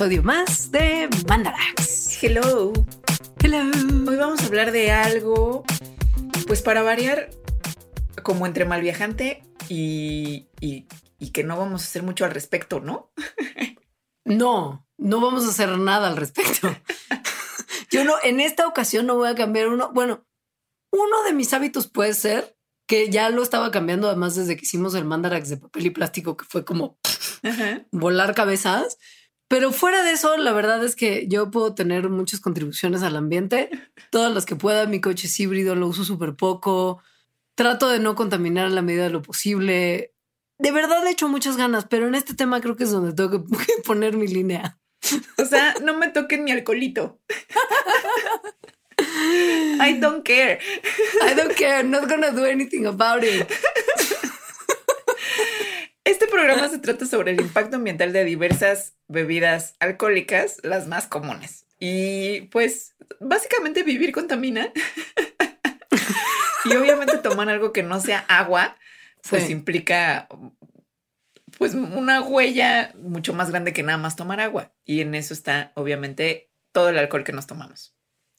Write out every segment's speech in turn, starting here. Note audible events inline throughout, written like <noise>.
episodio más de Mandarax. Hello. Hello. Hoy vamos a hablar de algo, pues para variar, como entre malviajante y, y, y que no vamos a hacer mucho al respecto, ¿no? No, no vamos a hacer nada al respecto. <laughs> Yo no, en esta ocasión no voy a cambiar uno. Bueno, uno de mis hábitos puede ser que ya lo estaba cambiando, además desde que hicimos el mandarax de papel y plástico, que fue como volar cabezas. Pero fuera de eso, la verdad es que yo puedo tener muchas contribuciones al ambiente, todas las que pueda. Mi coche es híbrido, lo uso súper poco. Trato de no contaminar a la medida de lo posible. De verdad le echo muchas ganas, pero en este tema creo que es donde tengo que <laughs> poner mi línea. O sea, no me toquen mi alcoholito. <laughs> I don't care. I don't care, I'm not gonna do anything about it. Este programa se trata sobre el impacto ambiental de diversas bebidas alcohólicas, las más comunes. Y pues básicamente vivir contamina. y obviamente tomar algo que no sea agua, pues Sí. implica pues una huella mucho más grande que nada más tomar agua. Y en eso está obviamente todo el alcohol que nos tomamos.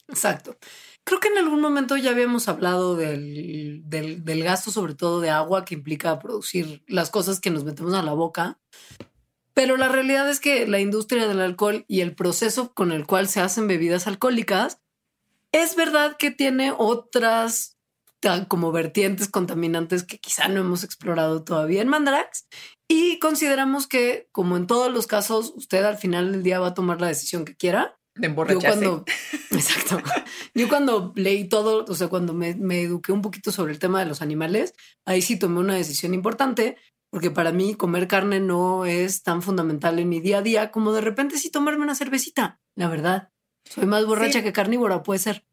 Exacto. Creo que en algún momento ya habíamos hablado del, del, gasto, sobre todo de agua, que implica producir las cosas que nos metemos a la boca. Pero la realidad es que la industria del alcohol y el proceso con el cual se hacen bebidas alcohólicas es verdad que tiene otras como vertientes contaminantes que quizá no hemos explorado todavía en Mandarax. Y consideramos que, como en todos los casos, usted al final del día va a tomar la decisión que quiera. De Yo emborracharse. cuando, <laughs> exacto, yo cuando leí todo, o sea, cuando me, me eduqué un poquito sobre el tema de los animales, ahí sí tomé una decisión importante, porque para mí comer carne no es tan fundamental en mi día a día como de repente sí tomarme una cervecita, la verdad. Soy más borracha Sí. que carnívora, puede ser.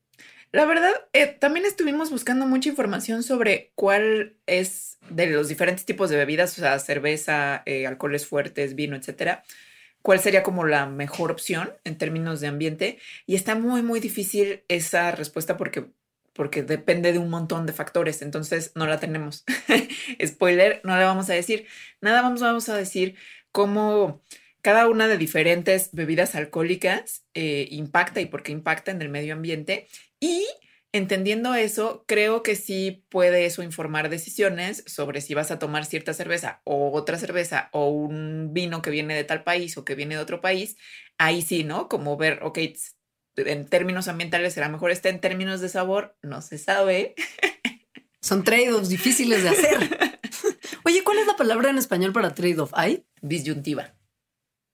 La verdad, eh, también estuvimos buscando mucha información sobre cuál es de los diferentes tipos de bebidas, o sea, cerveza, eh, alcoholes fuertes, vino, etcétera, cuál sería como la mejor opción en términos de ambiente. Y está muy, muy difícil esa respuesta porque, porque depende de un montón de factores. Entonces, no la tenemos. <laughs> Spoiler, no la vamos a decir. Nada, vamos, vamos a decir cómo cada una de diferentes bebidas alcohólicas eh, impacta y por qué impacta en el medio ambiente. Y entendiendo eso, creo que sí puede eso informar decisiones sobre si vas a tomar cierta cerveza o otra cerveza o un vino que viene de tal país o que viene de otro país. Ahí sí, ¿no? Como ver, ok, en términos ambientales será mejor este, en términos de sabor, no se sabe. <laughs> Son trade-offs difíciles de hacer. <laughs> Oye, ¿cuál es la palabra en español para trade-off? ¿Hay? Disyuntiva.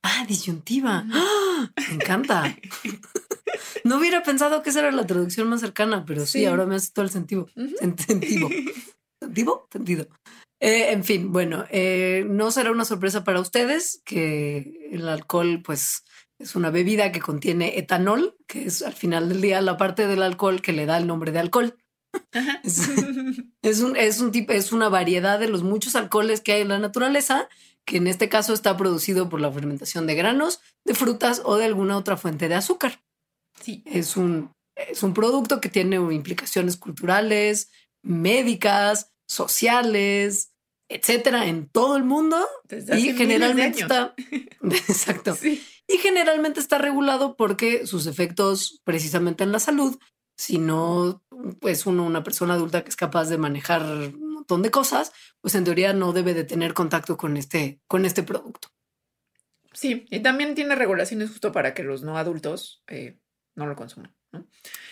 Ah, disyuntiva. ¡Ah! Me encanta. <laughs> No hubiera pensado que esa era la traducción más cercana, pero sí, Sí. ahora me hace todo el sentido. Sentido. <laughs> ¿Sentido? Sentido. Eh, en fin, bueno, eh, no será una sorpresa para ustedes que el alcohol, pues, es una bebida que contiene etanol, que es al final del día la parte del alcohol que le da el nombre de alcohol. <laughs> Es, es un, es un tipo, es una variedad de los muchos alcoholes que hay en la naturaleza, que en este caso está producido por la fermentación de granos, de frutas o de alguna otra fuente de azúcar. Sí. Es un, es un producto que tiene implicaciones culturales, médicas, sociales, etcétera, en todo el mundo Desde y generalmente está <laughs> exacto <laughs> Sí. y generalmente está regulado porque sus efectos precisamente en la salud, si no pues uno, una persona adulta que es capaz de manejar un montón de cosas, pues en teoría no debe de tener contacto con este, con este producto. Sí, y también tiene regulaciones justo para que los no adultos eh, no lo consuman. ¿no?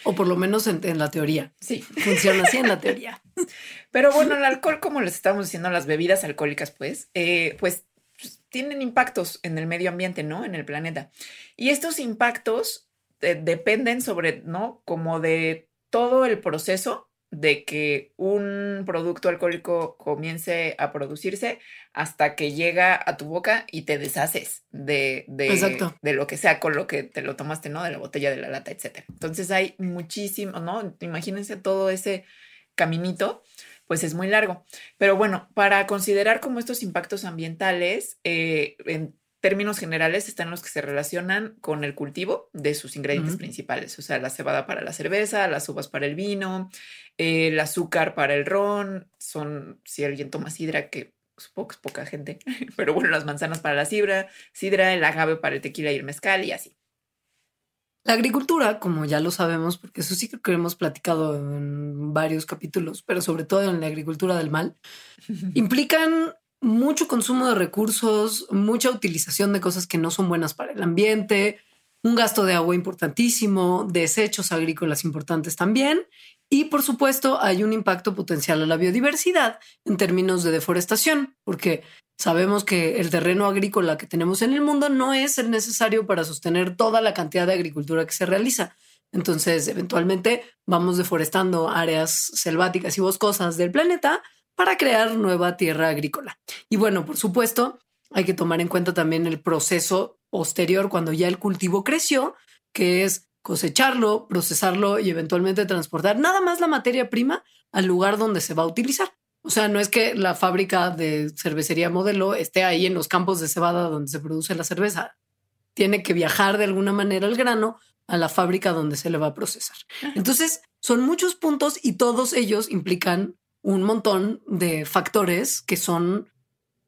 O por lo menos en, en la teoría. Sí, Funciona así en la teoría. <laughs> pero bueno, el alcohol, como les estamos diciendo, las bebidas alcohólicas, pues, eh, pues pues, tienen impactos en el medio ambiente, ¿no? En el planeta. Y estos impactos eh, dependen sobre, ¿no? Como de todo el proceso de que un producto alcohólico comience a producirse hasta que llega a tu boca y te deshaces de, de, de lo que sea con lo que te lo tomaste, ¿no? De la botella, de la lata, etcétera. Entonces hay muchísimo, ¿no? Imagínense todo ese caminito, pues es muy largo. Pero bueno, para considerar como estos impactos ambientales, eh, en términos generales están los que se relacionan con el cultivo de sus ingredientes principales, o sea, la cebada para la cerveza, las uvas para el vino, el azúcar para el ron, son, si alguien toma sidra, que supongo que es poca gente, <laughs> pero bueno, las manzanas para la sidra, sidra, el agave para el tequila y el mezcal y así. La agricultura, como ya lo sabemos, porque eso sí creo que hemos platicado en varios capítulos, pero sobre todo en la agricultura del mal, <laughs> implican mucho consumo de recursos, mucha utilización de cosas que no son buenas para el ambiente, un gasto de agua importantísimo, desechos agrícolas importantes también, y por supuesto hay un impacto potencial a la biodiversidad en términos de deforestación, porque Sabemos que el terreno agrícola que tenemos en el mundo no es el necesario para sostener toda la cantidad de agricultura que se realiza. Entonces, eventualmente vamos deforestando áreas selváticas y boscosas del planeta para crear nueva tierra agrícola. Y bueno, por supuesto, hay que tomar en cuenta también el proceso posterior cuando ya el cultivo creció, que es cosecharlo, procesarlo y eventualmente transportar nada más la materia prima al lugar donde se va a utilizar. O sea, no es que la fábrica de cervecería modelo esté ahí en los campos de cebada donde se produce la cerveza. Tiene que viajar de alguna manera el grano a la fábrica donde se le va a procesar. Entonces, son muchos puntos y todos ellos implican un montón de factores que son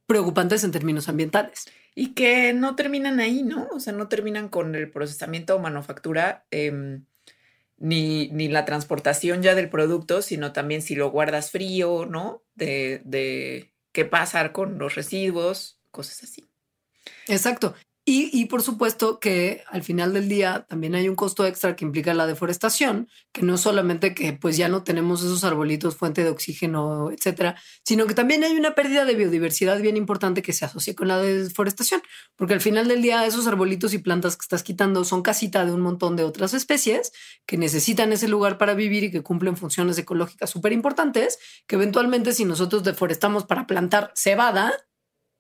preocupantes en términos ambientales. Y que no terminan ahí, ¿no? O sea, no terminan con el procesamiento o manufactura. Eh, ni, ni, la transportación ya del producto, sino también si lo guardas frío, ¿no? De, de qué pasar con los residuos, cosas así. Exacto. Y, por supuesto que al final del día también hay un costo extra que implica la deforestación, que no solamente que pues ya no tenemos esos arbolitos fuente de oxígeno, etcétera, sino que también hay una pérdida de biodiversidad bien importante que se asocia con la deforestación, porque al final del día esos arbolitos y plantas que estás quitando son casita de un montón de otras especies que necesitan ese lugar para vivir y que cumplen funciones ecológicas súper importantes, que eventualmente si nosotros deforestamos para plantar cebada,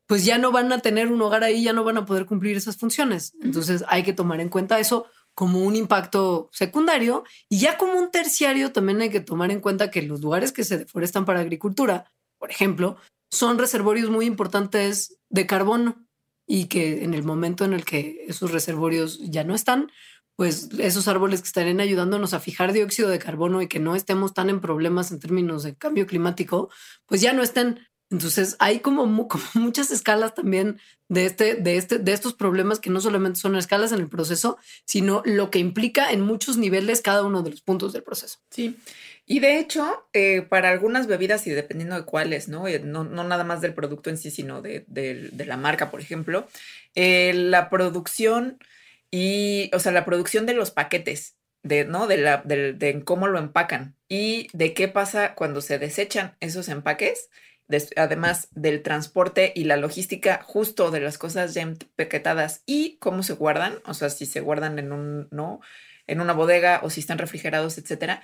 pues ya no van a tener un hogar ahí, ya no van a poder cumplir esas funciones. Entonces hay que tomar en cuenta eso como un impacto secundario y ya como un terciario también hay que tomar en cuenta que los lugares que se deforestan para agricultura, por ejemplo, son reservorios muy importantes de carbono y que en el momento en el que esos reservorios ya no están, pues esos árboles que estarían ayudándonos a fijar dióxido de carbono y que no estemos tan en problemas en términos de cambio climático, pues ya no estén entonces hay <laughs> como, muchas escalas también de, este, de, este, de estos problemas que no solamente son escalas en el proceso, sino lo que implica en muchos niveles cada uno de los puntos del proceso. Sí. Y de hecho, eh, para algunas bebidas y dependiendo de cuáles, ¿no? Eh, no, nada más del producto en sí, sino de, la marca, por ejemplo, eh, la producción y, o sea, la producción de los paquetes, de, ¿no? De, la, de cómo lo empacan y de qué pasa cuando se desechan esos empaques además del transporte y la logística justo de las cosas ya empaquetadas y cómo se guardan, o sea, si se guardan en un, ¿no? En una bodega o si están refrigerados, etcétera,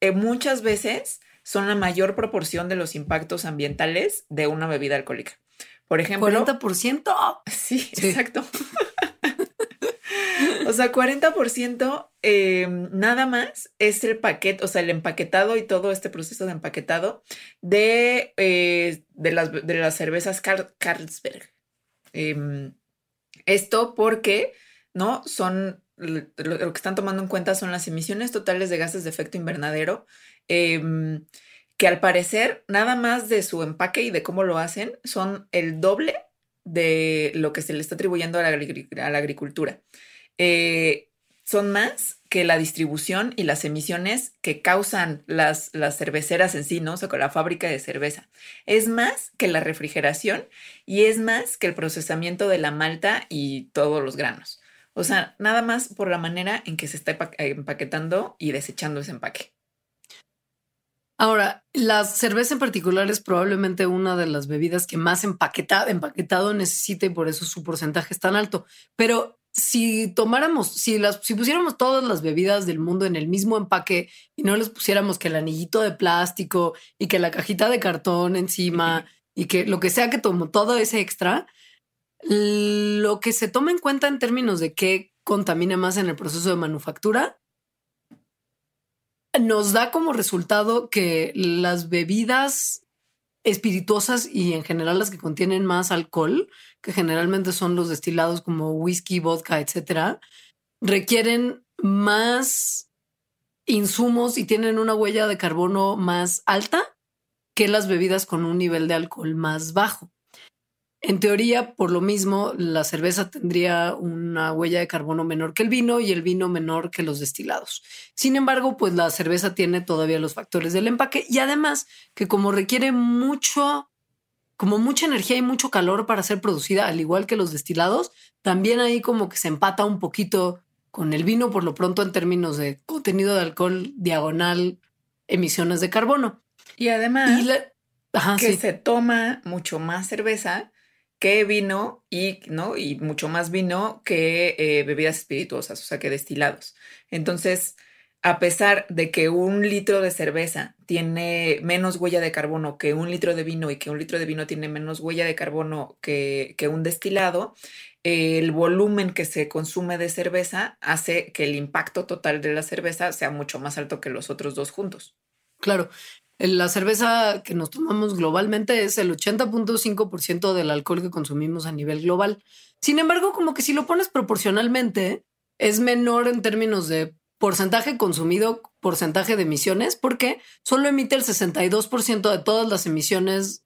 eh, muchas veces son la mayor proporción de los impactos ambientales de una bebida alcohólica. Por ejemplo. 40%. Sí, sí. exacto. O sea, 40% eh, nada más es el paquete, o sea, el empaquetado y todo este proceso de empaquetado de, eh, de, las, de las, cervezas Carlsberg. Em, esto porque, ¿no? Son, lo, que están tomando en cuenta son las emisiones totales de gases de efecto invernadero, em, que al parecer, nada más de su empaque y de cómo lo hacen, son el doble de lo que se le está atribuyendo a la agricultura. Eh, son más que la distribución y las emisiones que causan las, las cerveceras en sí, ¿no? O sea, con la fábrica de cerveza. Es más que la refrigeración y es más que el procesamiento de la malta y todos los granos. O sea, nada más por la manera en que se está empaquetando y desechando ese empaque. Ahora, la cerveza en particular es probablemente una de las bebidas que más empaquetado, empaquetado necesita y por eso su porcentaje es tan alto. Pero si tomáramos, si las, si pusiéramos todas las bebidas del mundo en el mismo empaque y no les pusiéramos que el anillito de plástico y que la cajita de cartón encima y que lo que sea que tomó todo ese extra, lo que se toma en cuenta en términos de qué contamina más en el proceso de manufactura nos da como resultado que las bebidas espirituosas y en general las que contienen más alcohol, que generalmente son los destilados como whisky, vodka, etcétera, requieren más insumos y tienen una huella de carbono más alta que las bebidas con un nivel de alcohol más bajo. En teoría, por lo mismo, la cerveza tendría una huella de carbono menor que el vino y el vino menor que los destilados. Sin embargo, pues la cerveza tiene todavía los factores del empaque y además que como requiere mucho, como mucha energía y mucho calor para ser producida, al igual que los destilados, también ahí como que se empata un poquito con el vino por lo pronto en términos de contenido de alcohol diagonal, emisiones de carbono. Y además que se toma mucho más cerveza que vino y, ¿no? y mucho más vino que eh, bebidas espirituosas, o sea, que destilados. Entonces, a pesar de que un litro de cerveza tiene menos huella de carbono que un litro de vino y que un litro de vino tiene menos huella de carbono que, que un destilado, el volumen que se consume de cerveza hace que el impacto total de la cerveza sea mucho más alto que los otros dos juntos. Claro, la cerveza que nos tomamos globalmente es el 80.5% del alcohol que consumimos a nivel global. Sin embargo, como que si lo pones proporcionalmente, es menor en términos de porcentaje consumido, porcentaje de emisiones, porque solo emite el 62% de todas las emisiones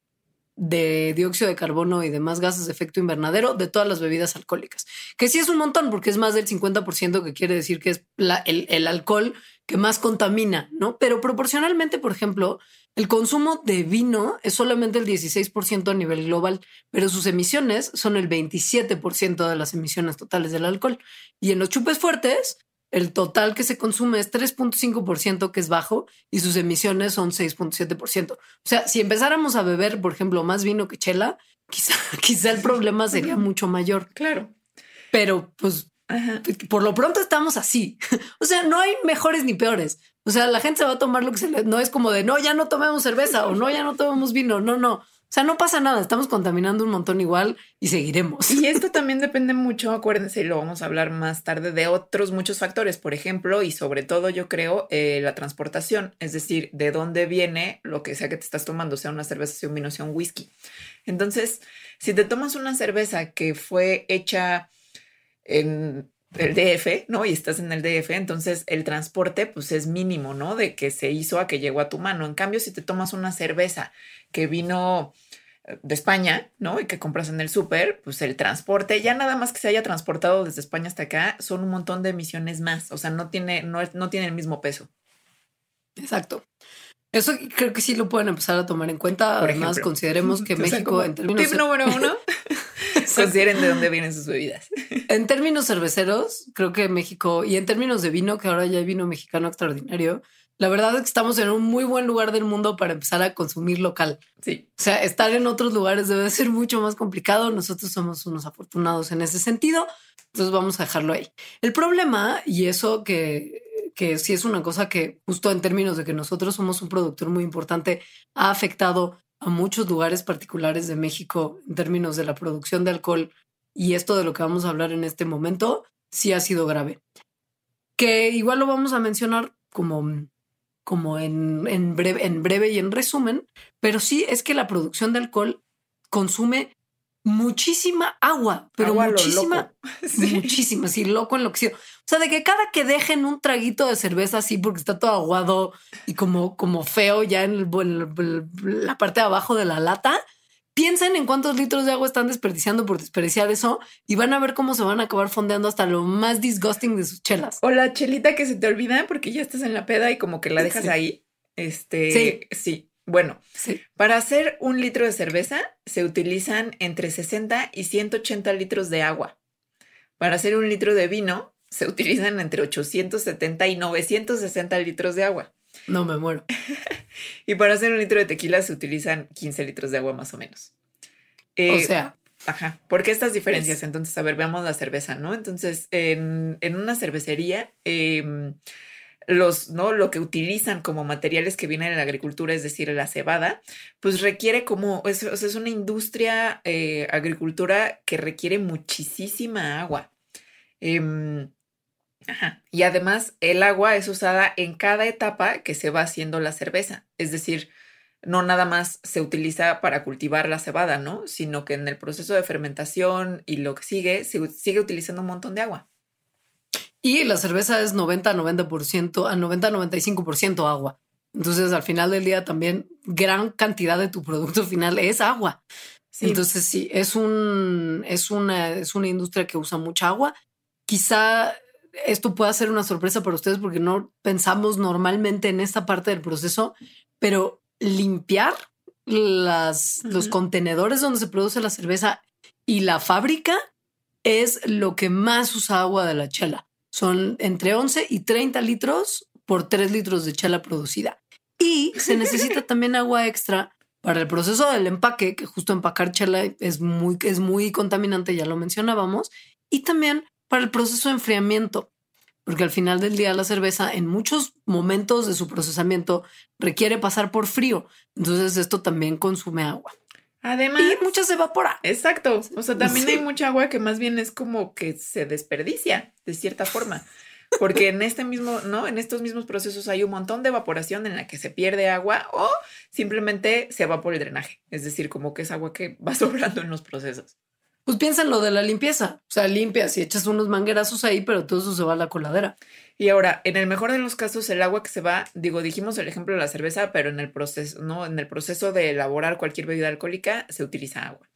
de dióxido de carbono y demás gases de efecto invernadero de todas las bebidas alcohólicas, que sí es un montón porque es más del 50% que quiere decir que es el, el, alcohol que más contamina, ¿no? Pero proporcionalmente, por ejemplo, el consumo de vino es solamente el 16% a nivel global, pero sus emisiones son el 27% de las emisiones totales del alcohol. Y en los chupes fuertes, el total que se consume es 3.5%, que es bajo, y sus emisiones son 6.7%. O sea, si empezáramos a beber, por ejemplo, más vino que chela, <laughs> quizá, quizá el problema sería mucho mayor. Claro. Pero pues por lo pronto estamos así. <laughs> o sea, no hay mejores ni peores. O sea, la gente se va a tomar lo que se le... No es como de, no, ya no tomemos cerveza o no, ya no tomemos vino. No, no. O sea, no pasa nada, estamos contaminando un montón igual y seguiremos. Y <laughs> esto también depende mucho, acuérdense, y lo vamos a hablar más tarde, de otros muchos factores, por ejemplo, y sobre todo yo creo eh, la transportación, es decir, de dónde viene lo que sea que te estás tomando, sea una cerveza, sea un vino, sea un whisky. Entonces, si te tomas una cerveza que fue hecha en el DF, ¿no? Y estás en el DF, entonces el transporte pues es mínimo, ¿no? De que se hizo a que llegó a tu mano. En cambio, si te tomas una cerveza que vino eh, de España, ¿no? Y que compras en el súper, pues el transporte, ya nada más que se haya transportado desde España hasta acá, son un montón de emisiones más. O sea, no tiene, no, no tiene el mismo peso. Exacto. Eso creo que sí lo pueden empezar a tomar en cuenta. Además, consideremos que <laughs> México, en términos. Tip número <laughs> uno: consideren de dónde vienen sus bebidas. En términos cerveceros, creo que México, y en términos de vino, que ahora ya hay vino mexicano extraordinario, la verdad es que estamos en un muy buen lugar del mundo para empezar a consumir local. Sí. O sea, estar en otros lugares debe ser mucho más complicado. Nosotros somos unos afortunados en ese sentido. Entonces vamos a dejarlo ahí. El problema, y eso que, que sí es una cosa que justo en términos de que nosotros somos un productor muy importante, ha afectado a muchos lugares particulares de México en términos de la producción de alcohol. Y esto de lo que vamos a hablar en este momento sí ha sido grave. Que igual lo vamos a mencionar como como en, en, breve, en breve y en resumen, pero sí es que la producción de alcohol consume muchísima agua, pero muchísima, <laughs> muchísima, sí, loco enloquecido. O sea, de que cada que dejen un traguito de cerveza así porque está todo aguado y como, como feo ya en la parte de abajo de la lata, piensen en cuántos litros de agua están desperdiciando por desperdiciar eso y van a ver cómo se van a acabar fondeando hasta lo más disgusting de sus chelas. O la chelita que se te olvida porque ya estás en la peda y como que la dejas ahí. Este, sí. sí. Bueno, sí. para hacer un litro de cerveza se utilizan entre 60 y 180 litros de agua. Para hacer un litro de vino se utilizan entre 870 y 960 litros de agua. No me muero. <laughs> y para hacer un litro de tequila se utilizan 15 litros de agua más o menos. Eh, o sea. Ajá. ¿Por qué estas diferencias? Entonces, a ver, veamos la cerveza, ¿no? Entonces, en, una cervecería, em, los, ¿no? Lo que utilizan como materiales que vienen de la agricultura, es decir, la cebada, pues requiere como, es, es una industria eh, agricultura que requiere muchísima agua. Y además el agua es usada en cada etapa que se va haciendo la cerveza. Es decir, no nada más se utiliza para cultivar la cebada, ¿no? Sino que en el proceso de fermentación y lo que sigue, se sigue utilizando un montón de agua. Y la cerveza es 90 90%, a 90 95% agua. Entonces, al final del día también gran cantidad de tu producto final es agua. Entonces sí, es un, es una, es una industria que usa mucha agua. Quizá esto pueda ser una sorpresa para ustedes porque no pensamos normalmente en esta parte del proceso, pero limpiar las, los contenedores donde se produce la cerveza y la fábrica es lo que más usa agua de la chela. Son entre 11 y 30 litros por 3 litros de chela producida. Y se necesita <laughs> también agua extra para el proceso del empaque, que justo empacar chela es muy, es muy contaminante, ya lo mencionábamos, y también para el proceso de enfriamiento, porque al final del día la cerveza en muchos momentos de su procesamiento requiere pasar por frío, entonces esto también consume agua. Además, y mucha se evapora. Exacto. O sea, también hay mucha agua que más bien es como que se desperdicia de cierta forma. Porque en este mismo, ¿no? En estos mismos procesos hay un montón de evaporación en la que se pierde agua o simplemente se va por el drenaje. Es decir, como que es agua que va <laughs> sobrando en los procesos. Pues piensa en lo de la limpieza. O sea, limpias y echas unos manguerazos ahí, pero todo eso se va a la coladera. Y ahora, en el mejor de los casos, el agua que se va, digo, dijimos el ejemplo de la cerveza, pero en el proceso, ¿no? En el proceso de elaborar cualquier bebida alcohólica se utiliza agua.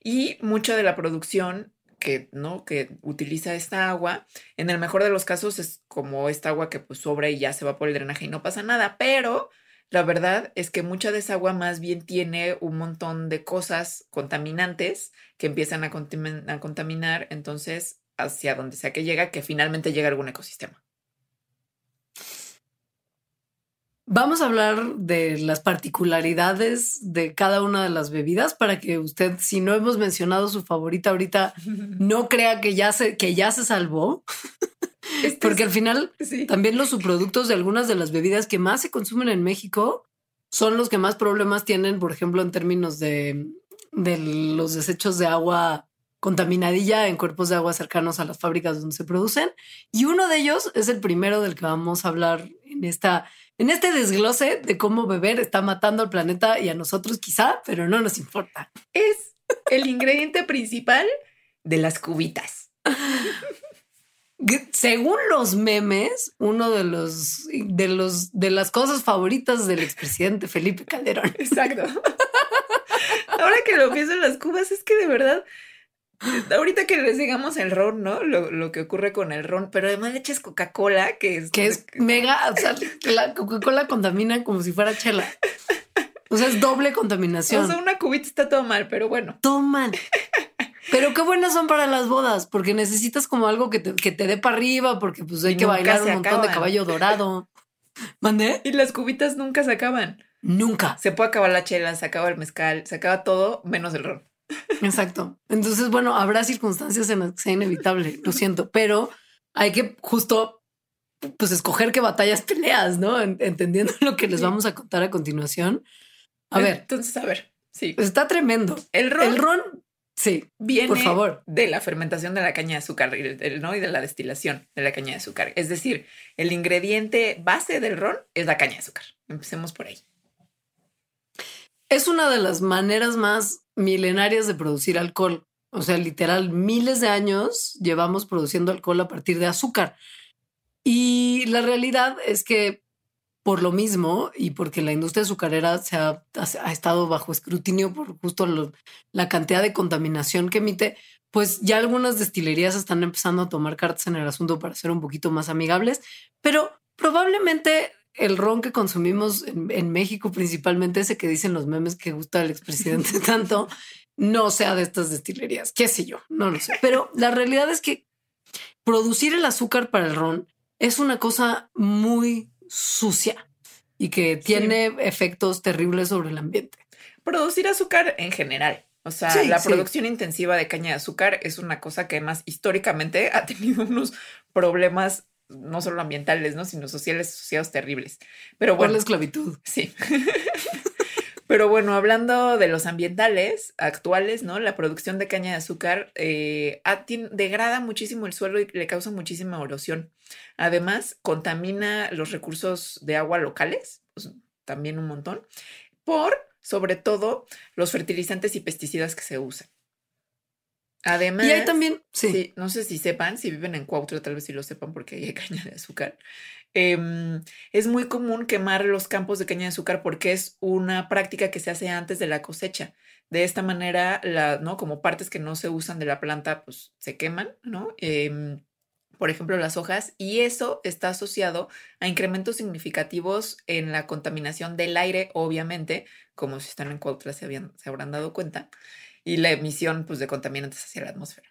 Y mucha de la producción que, ¿no? que utiliza esta agua, en el mejor de los casos es como esta agua que pues sobra y ya se va por el drenaje y no pasa nada, pero la verdad es que mucha de esa agua más bien tiene un montón de cosas contaminantes que empiezan a, a contaminar, entonces hacia donde sea que llega, que finalmente llega algún ecosistema. Vamos a hablar de las particularidades de cada una de las bebidas para que usted, si no hemos mencionado su favorita ahorita, <laughs> no crea que ya se, que ya se salvó. Este Porque al final también los subproductos de algunas de las bebidas que más se consumen en México son los que más problemas tienen, por ejemplo, en términos de, de los desechos de agua contaminadilla en cuerpos de agua cercanos a las fábricas donde se producen. Y uno de ellos es el primero del que vamos a hablar en esta en este desglose de cómo beber está matando al planeta y a nosotros quizá, pero no nos importa. Es el ingrediente principal de las cubitas. <laughs> Según los memes, uno de los de los de las cosas favoritas del expresidente Felipe Calderón. <laughs> Exacto. Ahora que lo pienso en las cubas, es que de verdad Ahorita que les digamos el ron, ¿no? Lo, que ocurre con el ron, pero además le echas Coca-Cola, que es... Que es mega, o sea, <laughs> la Coca-Cola contamina como si fuera chela. O sea, es doble contaminación. O sea, una cubita está todo mal, pero bueno. Todo mal. Pero qué buenas son para las bodas, porque necesitas como algo que te, que te dé para arriba, porque pues hay que bailar un montón de caballo dorado. <laughs> ¿Mandé? Y las cubitas nunca se acaban. Nunca. Se puede acabar la chela, se acaba el mezcal, se acaba todo menos el ron. Exacto. Entonces, bueno, habrá circunstancias en las que sea inevitable, lo siento, pero hay que justo pues escoger qué batallas peleas, ¿no? Entendiendo lo que les vamos a contar a continuación. A ver. Entonces, a ver, sí. Está tremendo. El ron. El ron, sí. Viene por favor. de la fermentación de la caña de azúcar, ¿no? Y de la destilación de la caña de azúcar. Es decir, el ingrediente base del ron es la caña de azúcar. Empecemos por ahí. Es una de las maneras más milenarias de producir alcohol. O sea, literal, miles de años llevamos produciendo alcohol a partir de azúcar. Y la realidad es que por lo mismo y porque la industria azucarera se ha, estado bajo escrutinio por justo la cantidad de contaminación que emite, pues ya algunas destilerías están empezando a tomar cartas en el asunto para ser un poquito más amigables, pero probablemente el ron que consumimos en, México, principalmente ese que dicen los memes que gusta el expresidente <laughs> tanto, no sea de estas destilerías. Qué sé yo, no lo sé. Pero la realidad es que producir el azúcar para el ron es una cosa muy sucia y que tiene efectos terribles sobre el ambiente. Producir azúcar en general. O sea, la producción intensiva de caña de azúcar es una cosa que además históricamente ha tenido unos problemas no solo ambientales, ¿no? sino sociales asociados terribles. Pero bueno. la esclavitud. Sí. <laughs> Pero bueno, hablando de los ambientales actuales, ¿no? La producción de caña de azúcar eh, degrada muchísimo el suelo y le causa muchísima erosión. Además, contamina los recursos de agua locales, pues, también un montón, por sobre todo los fertilizantes y pesticidas que se usan. Además, Y hay también, sí. Sí, no sé si sepan, si viven en Cuautla, tal vez sí lo sepan porque ahí hay <laughs> caña de azúcar. Em, es muy común quemar los campos de caña de azúcar porque es una práctica que se hace antes de la cosecha. De esta manera, la, ¿no? Como partes que no se usan de la planta, pues se queman, ¿no? Em, por ejemplo, las hojas, y eso está asociado a incrementos significativos en la contaminación del aire, obviamente, como si están en Cuautla se, habían, se habrán dado cuenta, y la emisión pues, de contaminantes hacia la atmósfera.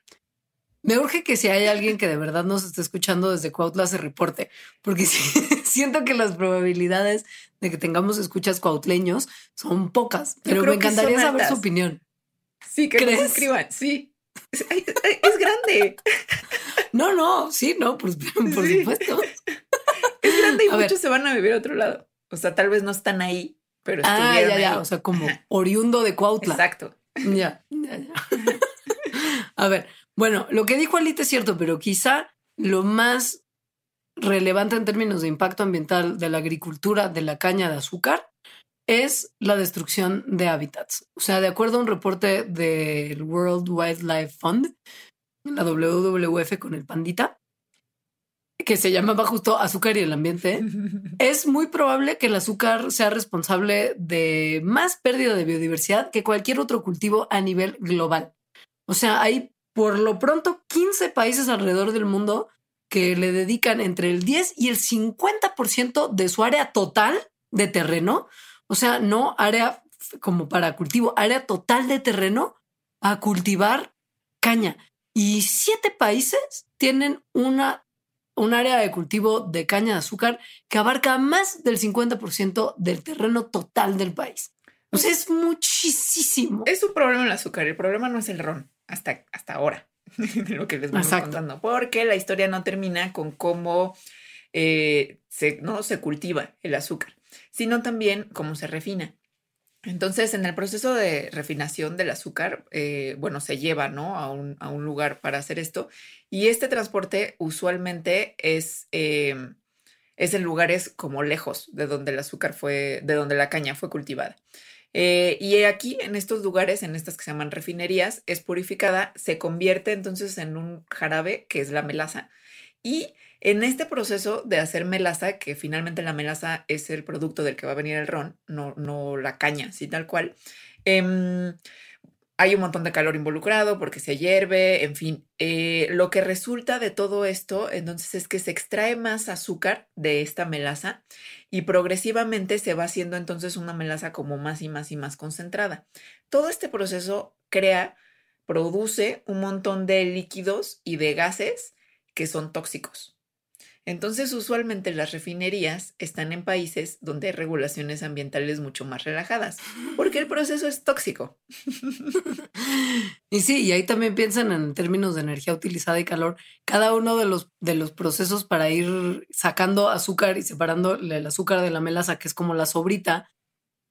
Me urge que si hay alguien que de verdad nos esté escuchando desde Cuautla se reporte, porque <laughs> sí, siento que las probabilidades de que tengamos escuchas cuautleños son pocas, pero me encantaría saber su opinión. Sí, que nos ¿Crees? escriban, sí. Es, grande, <laughs> No, no, sí, no, por, <laughs> por Sí. supuesto. es grande y A ver. muchos se van a vivir a otro lado. O sea, tal vez no están ahí, pero Ah, estuvieron ya, ya, ahí. o sea, como oriundo de Cuautla. Exacto. Ya, ya, ya. A ver, bueno, lo que dijo Alita es cierto, pero quizá lo más relevante en términos de impacto ambiental de la agricultura de la caña de azúcar es la destrucción de hábitats. O sea, de acuerdo a un reporte del World Wildlife Fund, la WWF con el pandita, que se llamaba justo Azúcar y el Ambiente, <laughs> es muy probable que el azúcar sea responsable de más pérdida de biodiversidad que cualquier otro cultivo a nivel global. O sea, hay por lo pronto 15 países alrededor del mundo que le dedican entre el 10 y el 50% de su área total de terreno, o sea, no área como para cultivo, área total de terreno a cultivar caña. Y siete países tienen una un área de cultivo de caña de azúcar que abarca más del 50% del terreno total del país. O sea, es muchísimo. Es un problema el azúcar. El problema no es el ron hasta, hasta ahora, <laughs> de lo que les voy Exacto. contando, porque la historia no termina con cómo eh, se, no se cultiva el azúcar, sino también cómo se refina. Entonces, en el proceso de refinación del azúcar, eh, bueno, se lleva ¿no? a, un, a un lugar para hacer esto. Y este transporte usualmente es, eh, es en lugares como lejos de donde el azúcar fue, de donde la caña fue cultivada. Eh, y aquí, en estos lugares, en estas que se llaman refinerías, es purificada, se convierte entonces en un jarabe, que es la melaza. Y en este proceso de hacer melaza, que finalmente la melaza es el producto del que va a venir el ron, no, no la caña, sí, tal cual, em, hay un montón de calor involucrado porque se hierve, en fin. eh, lo que resulta de todo esto, entonces, es que se extrae más azúcar de esta melaza y progresivamente se va haciendo entonces una melaza como más y más y más concentrada. Todo este proceso crea, produce un montón de líquidos y de gases que son tóxicos. Entonces, usualmente las refinerías están en países donde hay regulaciones ambientales mucho más relajadas, porque el proceso es tóxico. <laughs> Y sí, y ahí también piensan en términos de energía utilizada y calor. Cada uno de los, de los procesos para ir sacando azúcar y separando el azúcar de la melaza, que es como la sobrita,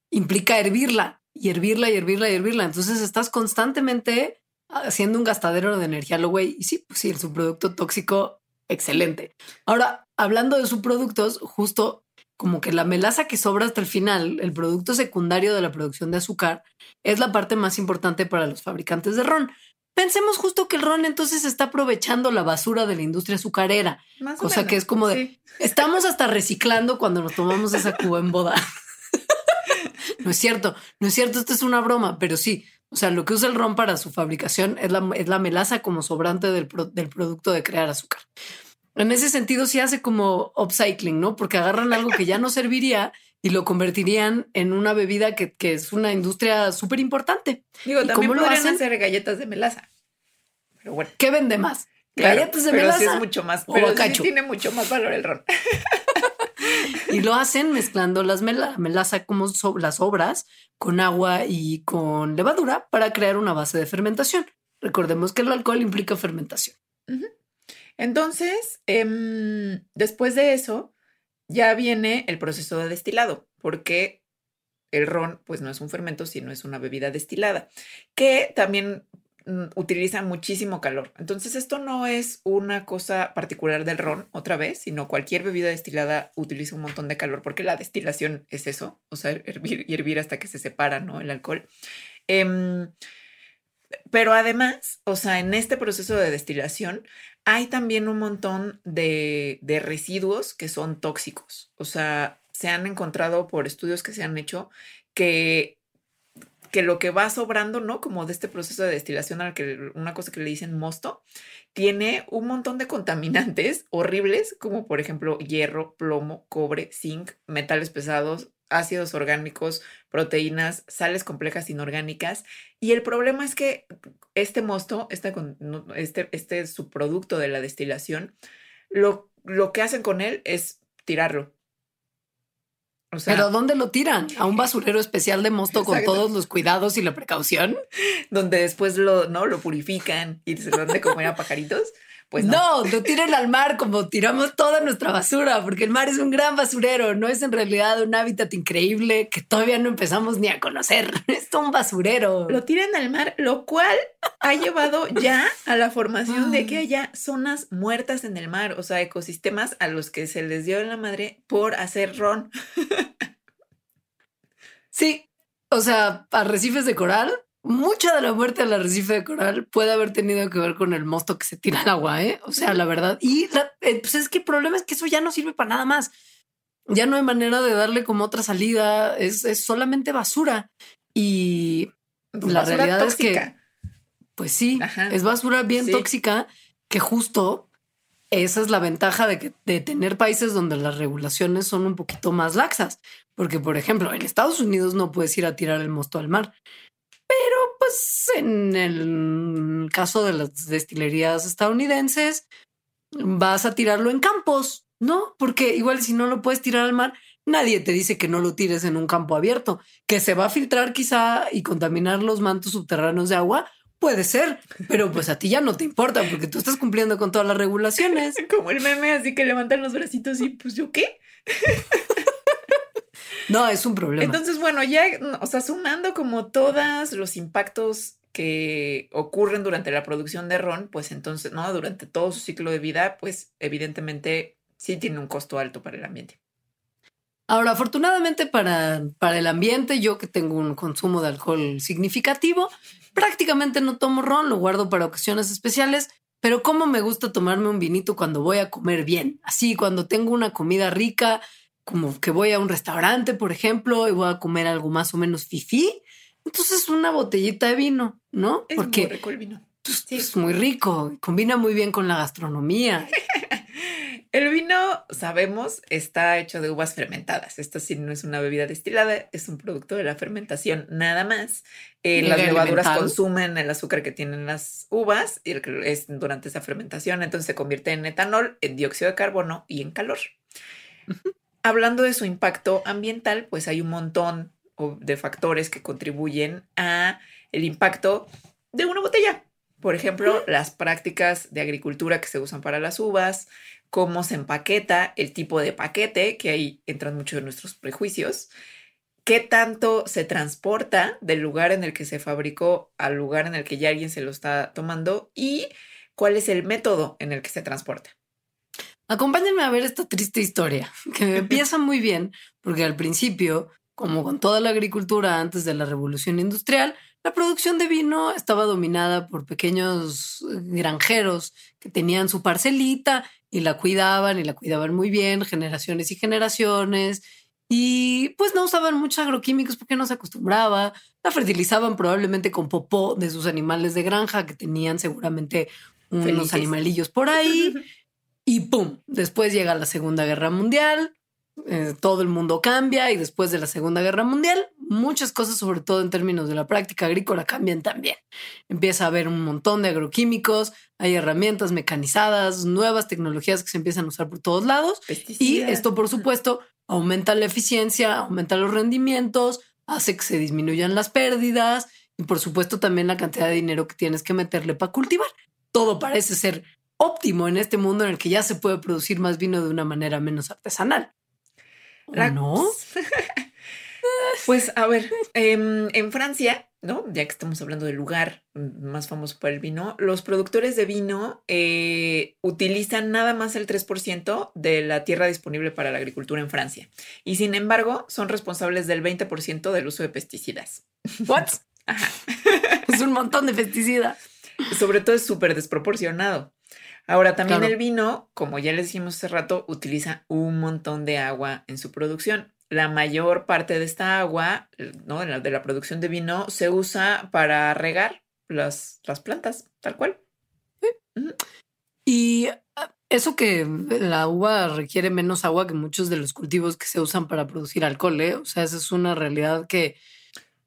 implica hervirla y hervirla y hervirla y hervirla. Entonces estás constantemente haciendo un gastadero de energía, lo güey. Y sí, pues sí, el subproducto tóxico, excelente. Ahora, hablando de subproductos, justo como que la melaza que sobra hasta el final, el producto secundario de la producción de azúcar, es la parte más importante para los fabricantes de ron. Pensemos justo que el ron entonces está aprovechando la basura de la industria azucarera, Más o cosa que es como de, sí. estamos hasta reciclando cuando nos tomamos esa cuba en boda. <laughs> no es cierto, no es cierto, esto es una broma, pero sí, o sea, lo que usa el ron para su fabricación es la, es la melaza como sobrante del, pro- del producto de crear azúcar. En ese sentido, sí hace como upcycling, ¿no? Porque agarran algo que ya no serviría y lo convertirían en una bebida que, que es una industria súper importante. Digo, ¿Y también cómo lo podrían hacen? hacer galletas de melaza. Pero bueno, ¿Qué vende más? claro, Galletas de pero melaza. sí es mucho más, o pero sí tiene mucho más valor el ron. Y lo hacen mezclando las mela- melaza como las sobras con agua y con levadura para crear una base de fermentación. Recordemos que el alcohol implica fermentación. Entonces, em, después de eso, ya viene el proceso de destilado, porque el ron, pues no es un fermento, sino es una bebida destilada, que también utiliza muchísimo calor. Entonces, esto no es una cosa particular del ron, otra vez, sino cualquier bebida destilada utiliza un montón de calor, porque la destilación es eso, o sea, hervir y hervir hasta que se separa, ¿no? El alcohol. Em, pero además, o sea, en este proceso de destilación hay también un montón de, de residuos que son tóxicos. O sea, se han encontrado por estudios que se han hecho que que lo que va sobrando, ¿no? Como de este proceso de destilación al que una cosa que le dicen mosto, tiene un montón de contaminantes <laughs> horribles, como por ejemplo hierro, plomo, cobre, zinc, metales pesados, ácidos orgánicos, proteínas, sales complejas inorgánicas. Y el problema es que este mosto, este, este, este subproducto de la destilación, lo, lo que hacen con él es tirarlo. Pero ¿dónde lo tiran? ¿A un basurero especial de mosto con todos los cuidados y la precaución? Donde después lo, ¿no? lo purifican y se lo dan de comer a pajaritos. Pues no. no, lo tiren al mar como tiramos toda nuestra basura, porque el mar es un gran basurero, no es en realidad un hábitat increíble que todavía no empezamos ni a conocer. <laughs> Es un basurero. Lo tiran al mar, lo cual ha llevado ya a la formación de que haya zonas muertas en el mar, o sea, ecosistemas a los que se les dio en la madre por hacer ron. <laughs> Sí, o sea, arrecifes de coral mucha de la muerte del arrecife de coral puede haber tenido que ver con el mosto que se tira al agua, ¿eh? O sea, la verdad. Y eh, pues es que el problema es que eso ya no sirve para nada más. Ya no hay manera de darle como otra salida. Es, solamente basura. Y pues la realidad es que, pues sí, es basura bien tóxica que justo esa es la ventaja de, que, de tener países donde las regulaciones son un poquito más laxas. Porque, por ejemplo, en Estados Unidos no puedes ir a tirar el mosto al mar. Pero pues en el caso de las destilerías estadounidenses, vas a tirarlo en campos, ¿no? Porque igual si no lo puedes tirar al mar, nadie te dice que no lo tires en un campo abierto, que se va a filtrar quizá y contaminar los mantos subterráneos de agua. Puede ser, pero pues a ti ya no te importa porque tú estás cumpliendo con todas las regulaciones. <laughs> Como el meme, así que levantan los bracitos y pues yo qué. <laughs> No, es un problema. Entonces, bueno, ya, o sea, sumando como todos los impactos que ocurren durante la producción de ron, pues entonces, ¿no? Durante todo su ciclo de vida, pues evidentemente sí tiene un costo alto para el ambiente. Ahora, afortunadamente para, para el ambiente, yo que tengo un consumo de alcohol significativo, prácticamente no tomo ron, lo guardo para ocasiones especiales, pero como me gusta tomarme un vinito cuando voy a comer bien, así cuando tengo una comida rica, como que voy a un restaurante, por ejemplo, y voy a comer algo más o menos fifí, entonces una botellita de vino, ¿no? Es Porque muy rico el vino. Pues, es muy rico, combina muy bien con la gastronomía. <laughs> el vino, sabemos, está hecho de uvas fermentadas. Esto sí no es una bebida destilada, es un producto de la fermentación, nada más. Eh, las levaduras consumen el azúcar que tienen las uvas y es durante esa fermentación, entonces se convierte en etanol, en dióxido de carbono y en calor hablando de su impacto ambiental, pues hay un montón de factores que contribuyen a el impacto de una botella. Por ejemplo, las prácticas de agricultura que se usan para las uvas, cómo se empaqueta, el tipo de paquete, que ahí entran muchos de nuestros prejuicios, qué tanto se transporta del lugar en el que se fabricó al lugar en el que ya alguien se lo está tomando y cuál es el método en el que se transporta. Acompáñenme a ver esta triste historia, <laughs> que empieza muy bien, porque al principio, como con toda la agricultura antes de la revolución industrial, la producción de vino estaba dominada por pequeños granjeros que tenían su parcelita y la cuidaban y la cuidaban muy bien, generaciones y generaciones. Y pues no usaban muchos agroquímicos porque no se acostumbraba. La fertilizaban probablemente con popó de sus animales de granja que tenían seguramente unos animalillos por ahí. <laughs> Y ¡pum! Después llega la Segunda Guerra Mundial, eh, todo el mundo cambia y después de la Segunda Guerra Mundial, muchas cosas, sobre todo en términos de la práctica agrícola, cambian también. Empieza a haber un montón de agroquímicos, hay herramientas mecanizadas, nuevas tecnologías que se empiezan a usar por todos lados. Y esto, por supuesto, aumenta la eficiencia, aumenta los rendimientos, hace que se disminuyan las pérdidas y, por supuesto, también la cantidad de dinero que tienes que meterle para cultivar. Todo parece ser óptimo en este mundo en el que ya se puede producir más vino de una manera menos artesanal. ¿No? <laughs> pues a ver, em, en Francia, ¿no? Ya que estamos hablando del lugar más famoso para el vino, los productores de vino eh, utilizan nada más el 3% de la tierra disponible para la agricultura en Francia. Y sin embargo, son responsables del 20% del uso de pesticidas. ¿What? <laughs> es un montón de pesticida. Sobre todo es súper desproporcionado. Ahora, también el vino, como ya les dijimos hace rato, utiliza un montón de agua en su producción. La mayor parte de esta agua, ¿no? De la, de la producción de vino, se usa para regar las, las plantas, tal cual. Y ah, eso que la uva requiere menos agua que muchos de los cultivos que se usan para producir alcohol, ¿eh? O sea, esa es una realidad que,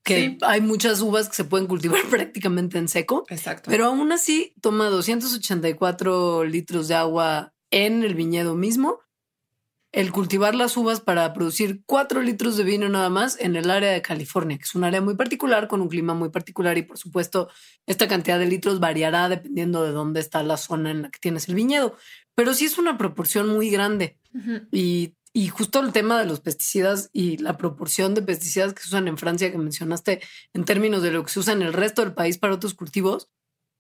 que hay muchas uvas que se pueden cultivar <laughs> prácticamente en seco. Exacto. Pero aún así toma 284 litros de agua en el viñedo mismo el cultivar las uvas para producir cuatro litros de vino nada más en el área de California, que es un área muy particular, con un clima muy particular y por supuesto esta cantidad de litros variará dependiendo de dónde está la zona en la que tienes el viñedo, pero sí es una proporción muy grande y, y justo el tema de los pesticidas y la proporción de pesticidas que se usan en Francia que mencionaste en términos de lo que se usa en el resto del país para otros cultivos,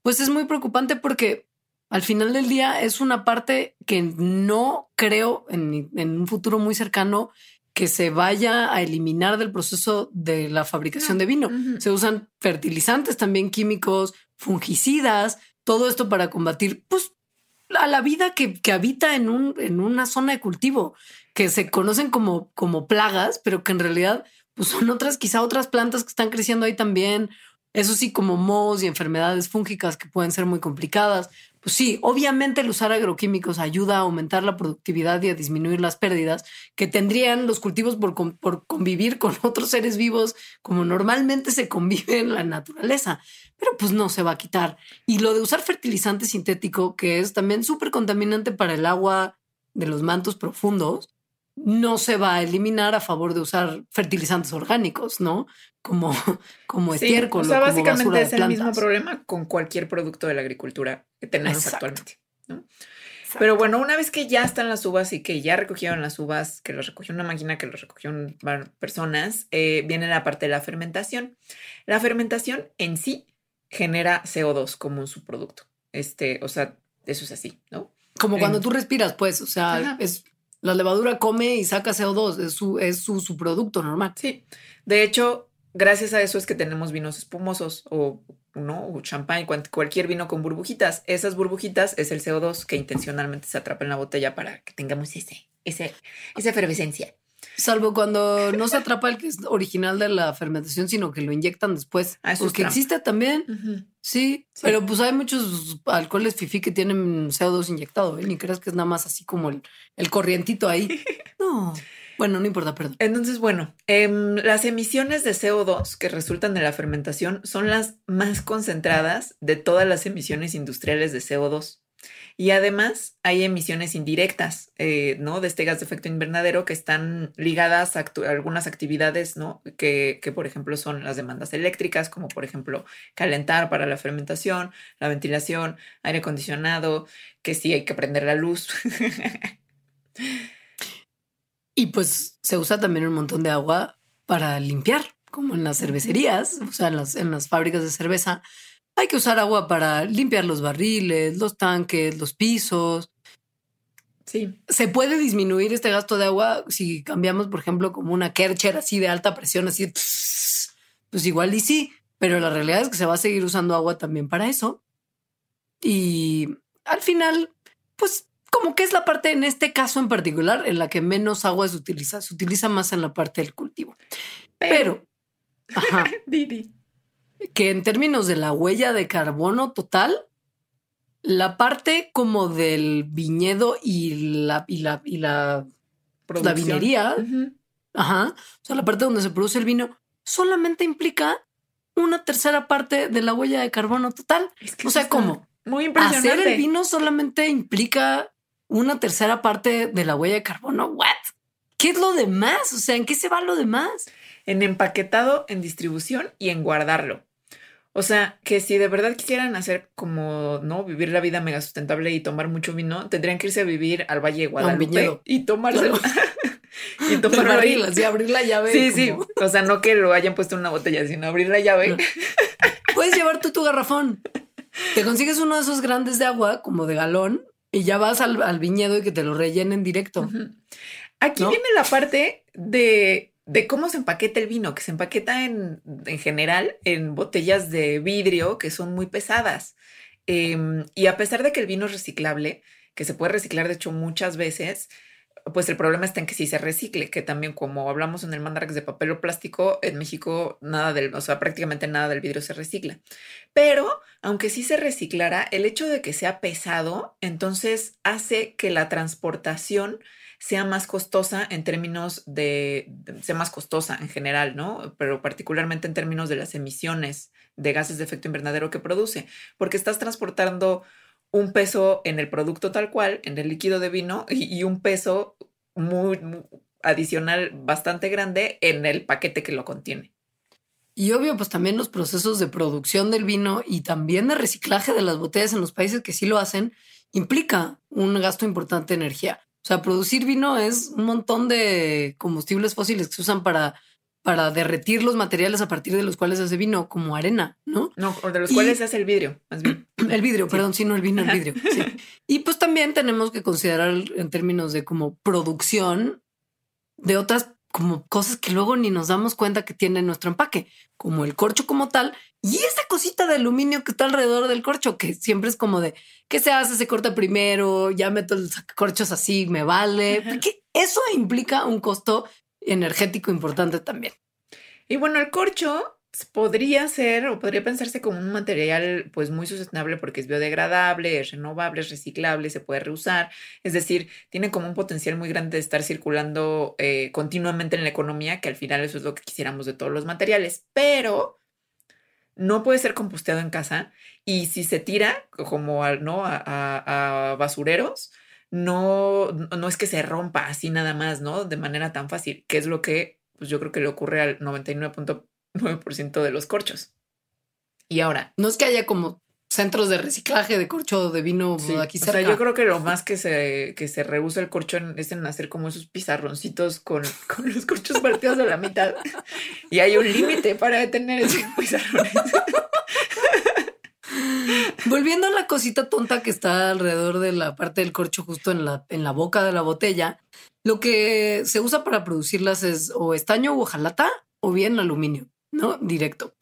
pues es muy preocupante porque al final del día es una parte que no creo en, un futuro muy cercano que se vaya a eliminar del proceso de la fabricación de vino. Se usan fertilizantes también químicos, fungicidas, todo esto para combatir pues, a la vida que, habita en, un, en una zona de cultivo, que se conocen como, como plagas, pero que en realidad pues, son otras, quizá otras plantas que están creciendo ahí también. Eso sí, como mohos y enfermedades fúngicas que pueden ser muy complicadas. Sí, obviamente el usar agroquímicos ayuda a aumentar la productividad y a disminuir las pérdidas que tendrían los cultivos por, por convivir con <laughs> otros seres vivos como normalmente se convive en la naturaleza. Pero pues no se va a quitar. Y lo de usar fertilizante sintético, que es también súper contaminante para el agua de los mantos profundos, no se va a eliminar a favor de usar fertilizantes orgánicos, ¿no? Como, <laughs> como estiércol. o sea, básicamente es el mismo problema con cualquier producto de la agricultura que tenemos actualmente. ¿no? Pero bueno, una vez que ya están las uvas y que ya recogieron las uvas, que las recogió una máquina, que las recogieron personas, eh, viene la parte de la fermentación. La fermentación en sí genera CO2 como un subproducto. Este, o sea, eso es así, ¿no? Como cuando tú respiras, pues, o sea, es la levadura come y saca CO2, es su, es su, producto normal. Sí. De hecho, gracias a eso es que tenemos vinos espumosos o no, o champán, cualquier vino con burbujitas. Esas burbujitas es el CO2 que intencionalmente se atrapa en la botella para que tengamos ese, ese, esa efervescencia. Salvo cuando no se atrapa el que es original de la fermentación, sino que lo inyectan después. Ah, porque existe también. sí, pero pues hay muchos alcoholes fifi que tienen CO2 inyectado. ¿eh? Ni creas que es nada más así como el, el corrientito ahí. <laughs> No. Bueno, no importa, perdón. Entonces, bueno, em, las emisiones de CO2 que resultan de la fermentación son las más concentradas de todas las emisiones industriales de CO2. Y además hay emisiones indirectas, eh, ¿no? De este gas de efecto invernadero que están ligadas a algunas actividades, ¿no? Que, que, por ejemplo, son las demandas eléctricas, como por ejemplo calentar para la fermentación, la ventilación, aire acondicionado, que sí hay que prender la luz. <laughs> y pues se usa también un montón de agua para limpiar, como en las cervecerías, o sea, en las, en las fábricas de cerveza hay que usar agua para limpiar los barriles, los tanques, los pisos. Sí. Se puede disminuir este gasto de agua si cambiamos, por ejemplo, como una Kercher así de alta presión, así, pues igual y sí, pero la realidad es que se va a seguir usando agua también para eso. Y al final, pues como que es la parte en este caso en particular en la que menos agua se utiliza, se utiliza más en la parte del cultivo. Pero, pero ajá, <laughs> Didi que en términos de la huella de carbono total, la parte como del viñedo y la, y la, y la, la vinería, ajá, o sea, la parte donde se produce el vino, solamente implica una tercera parte de la huella de carbono total. o sea, ¿cómo? Muy impresionante. Hacer el vino solamente implica una tercera parte de la huella de carbono. ¿What? ¿Qué es lo demás? O sea, ¿en qué se va lo demás? En empaquetado, en distribución y en guardarlo. O sea, que si de verdad quisieran hacer como, ¿no? Vivir la vida mega sustentable y tomar mucho vino, tendrían que irse a vivir al Valle de Guadalupe y tomarse <laughs> y tomarlo abrir, abrir la llave. Sí, sí. O sea, no que lo hayan puesto en una botella, sino abrir la llave. Puedes llevar tú tu garrafón. Te consigues uno de esos grandes de agua, como de galón, y ya vas al, viñedo y que te lo rellenen directo. Aquí viene la parte de de cómo se empaqueta el vino, que se empaqueta en, en general en botellas de vidrio que son muy pesadas. Em, y a pesar de que el vino es reciclable, que se puede reciclar de hecho muchas veces, pues el problema está en que sí se recicle, que también como hablamos en el Mandarax de papel o plástico, en México nada del, o sea, prácticamente nada del vidrio se recicla. Pero aunque sí se reciclara, el hecho de que sea pesado, entonces hace que la transportación sea más costosa en términos de, sea más costosa en general, ¿no? Pero particularmente en términos de las emisiones de gases de efecto invernadero que produce, porque estás transportando un peso en el producto tal cual, en el líquido de vino, y, un peso muy, adicional bastante grande en el paquete que lo contiene. Y obvio, pues también los procesos de producción del vino y también de reciclaje de las botellas en los países que sí lo hacen implica un gasto importante de energía. O sea, producir vino es un montón de combustibles fósiles que se usan para para derretir los materiales a partir de los cuales se hace vino, como arena, ¿no? No, o de los cuales se hace el vidrio, más bien. <clears throat> El vidrio, perdón, sí, no el vino, el vidrio. Sí. Y pues también tenemos que considerar en términos de como producción de otras como cosas que luego ni nos damos cuenta que tiene nuestro empaque, como el corcho como tal y esa cosita de aluminio que está alrededor del corcho, que siempre es como de ¿qué se hace? Se corta primero, ya meto los corchos así, me vale. Porque eso implica un costo energético importante también. Y bueno, el corcho podría ser o podría pensarse como un material pues muy sustentable porque es biodegradable, es renovable, es reciclable, se puede reusar, es decir, tiene como un potencial muy grande de estar circulando eh, continuamente en la economía, que al final eso es lo que quisiéramos de todos los materiales, pero no puede ser composteado en casa y si se tira como ¿no? a basureros, no, no es que se rompa así nada más, ¿no? De manera tan fácil, que es lo que pues yo creo que le ocurre al 99.9% de los corchos. Y ahora. No es que haya como centros de reciclaje de corcho de vino aquí cerca. O sea, yo creo que lo más que se, que se rehúsa el corcho es en hacer como esos pizarroncitos con, <laughs> con los corchos partidos a la mitad. y hay un límite para detener esos <laughs> pizarrones. Volviendo a la cosita tonta que está alrededor de la parte del corcho justo en la, en la boca de la botella, lo que se usa para producirlas es o estaño o hojalata o bien aluminio, ¿no? Directo.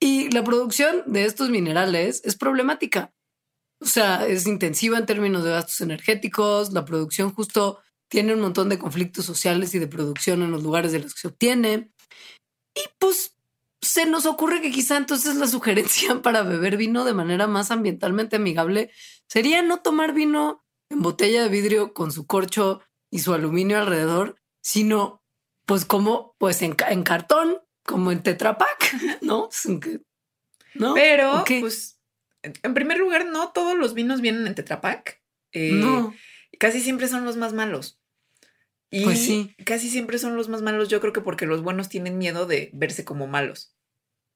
Y la producción de estos minerales es problemática. O sea, es intensiva en términos de gastos energéticos, la producción justo tiene un montón de conflictos sociales y de producción en los lugares de los que se obtiene. Y pues se nos ocurre que quizá entonces la sugerencia <laughs> para beber vino de manera más ambientalmente amigable sería no tomar vino en botella de vidrio con su corcho y su aluminio alrededor, sino pues como pues en, cartón, como en Tetrapac, <laughs> ¿no? ¿No? Pero pues en primer lugar no todos los vinos vienen en Tetrapac. Eh, no. Casi siempre son los más malos. Y pues sí. casi siempre son los más malos, yo creo que porque los buenos tienen miedo de verse como malos.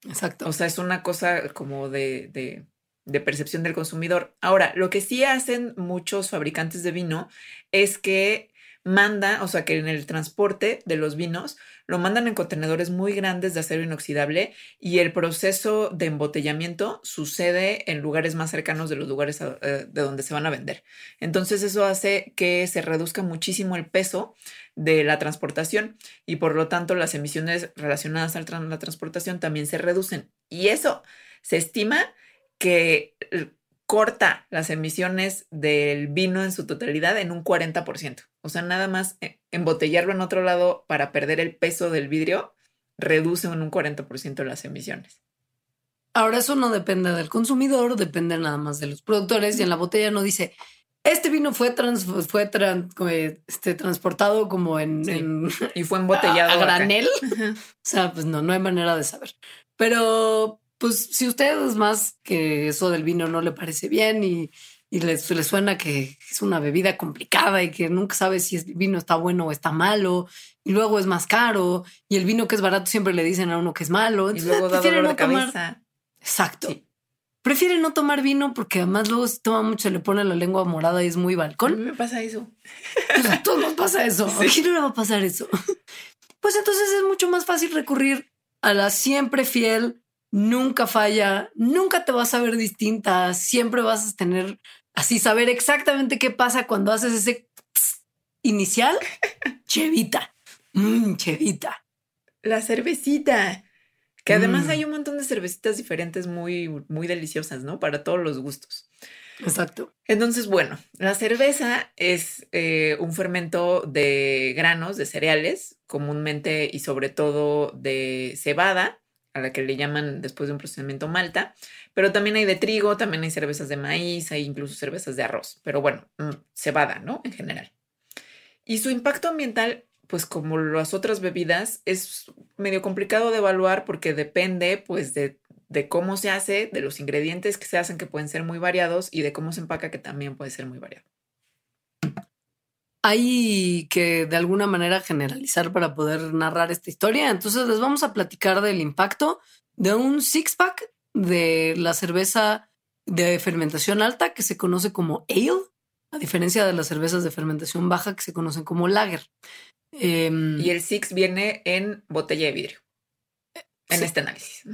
Exacto. O sea, es una cosa como de, de, de, percepción del consumidor. Ahora, lo que sí hacen muchos fabricantes de vino es que manda, o sea, que en el transporte de los vinos lo mandan en contenedores muy grandes de acero inoxidable y el proceso de embotellamiento sucede en lugares más cercanos de los lugares eh, de donde se van a vender. Entonces eso hace que se reduzca muchísimo el peso de la transportación y por lo tanto las emisiones relacionadas a la transportación también se reducen. Y eso se estima que corta las emisiones del vino en su totalidad en un 40%. O sea, nada más eh, embotellarlo en otro lado para perder el peso del vidrio reduce en un 40% las emisiones. Ahora eso no depende del consumidor, depende nada más de los productores y en la botella no dice, este vino fue fue eh, este, transportado como en, y fue <laughs> embotellado a, granel. o sea, pues no, no hay manera de saber. Pero pues si usted es más que eso del vino no le parece bien y, y le, suena que es una bebida complicada y que nunca sabe si el vino está bueno o está malo y luego es más caro y el vino que es barato siempre le dicen a uno que es malo. y luego da dolor de cabeza. Exacto. Prefiere no tomar vino porque además luego si toma mucho le pone la lengua morada y es muy balcón. A mí me pasa eso. Pues a todos nos pasa eso. <laughs> ¿A quién no le va a pasar eso? <laughs> Pues entonces es mucho más fácil recurrir a la siempre fiel nunca falla, nunca te vas a ver distinta, siempre vas a tener así, saber exactamente qué pasa cuando haces ese inicial. <laughs> Chevita, mm, chevita. La cervecita. Que además Mm. hay un montón de cervecitas diferentes muy, muy deliciosas, ¿no? Para todos los gustos. Exacto. Entonces, bueno, la cerveza es eh, un fermento de granos, de cereales, comúnmente y sobre todo de cebada, a la que le llaman después de un procesamiento malta, pero también hay de trigo, también hay cervezas de maíz, hay incluso cervezas de arroz, pero bueno, mm, cebada, ¿no? En general. Y su impacto ambiental, pues como las otras bebidas, es medio complicado de evaluar porque depende, pues, de, de cómo se hace, de los ingredientes que se hacen, que pueden ser muy variados, y de cómo se empaca, que también puede ser muy variado. Hay que de alguna manera generalizar para poder narrar esta historia. Entonces les vamos a platicar del impacto de un six pack de la cerveza de fermentación alta que se conoce como ale, a diferencia de las cervezas de fermentación baja que se conocen como lager. Em, Y el Six viene en botella de vidrio, en sí. este análisis.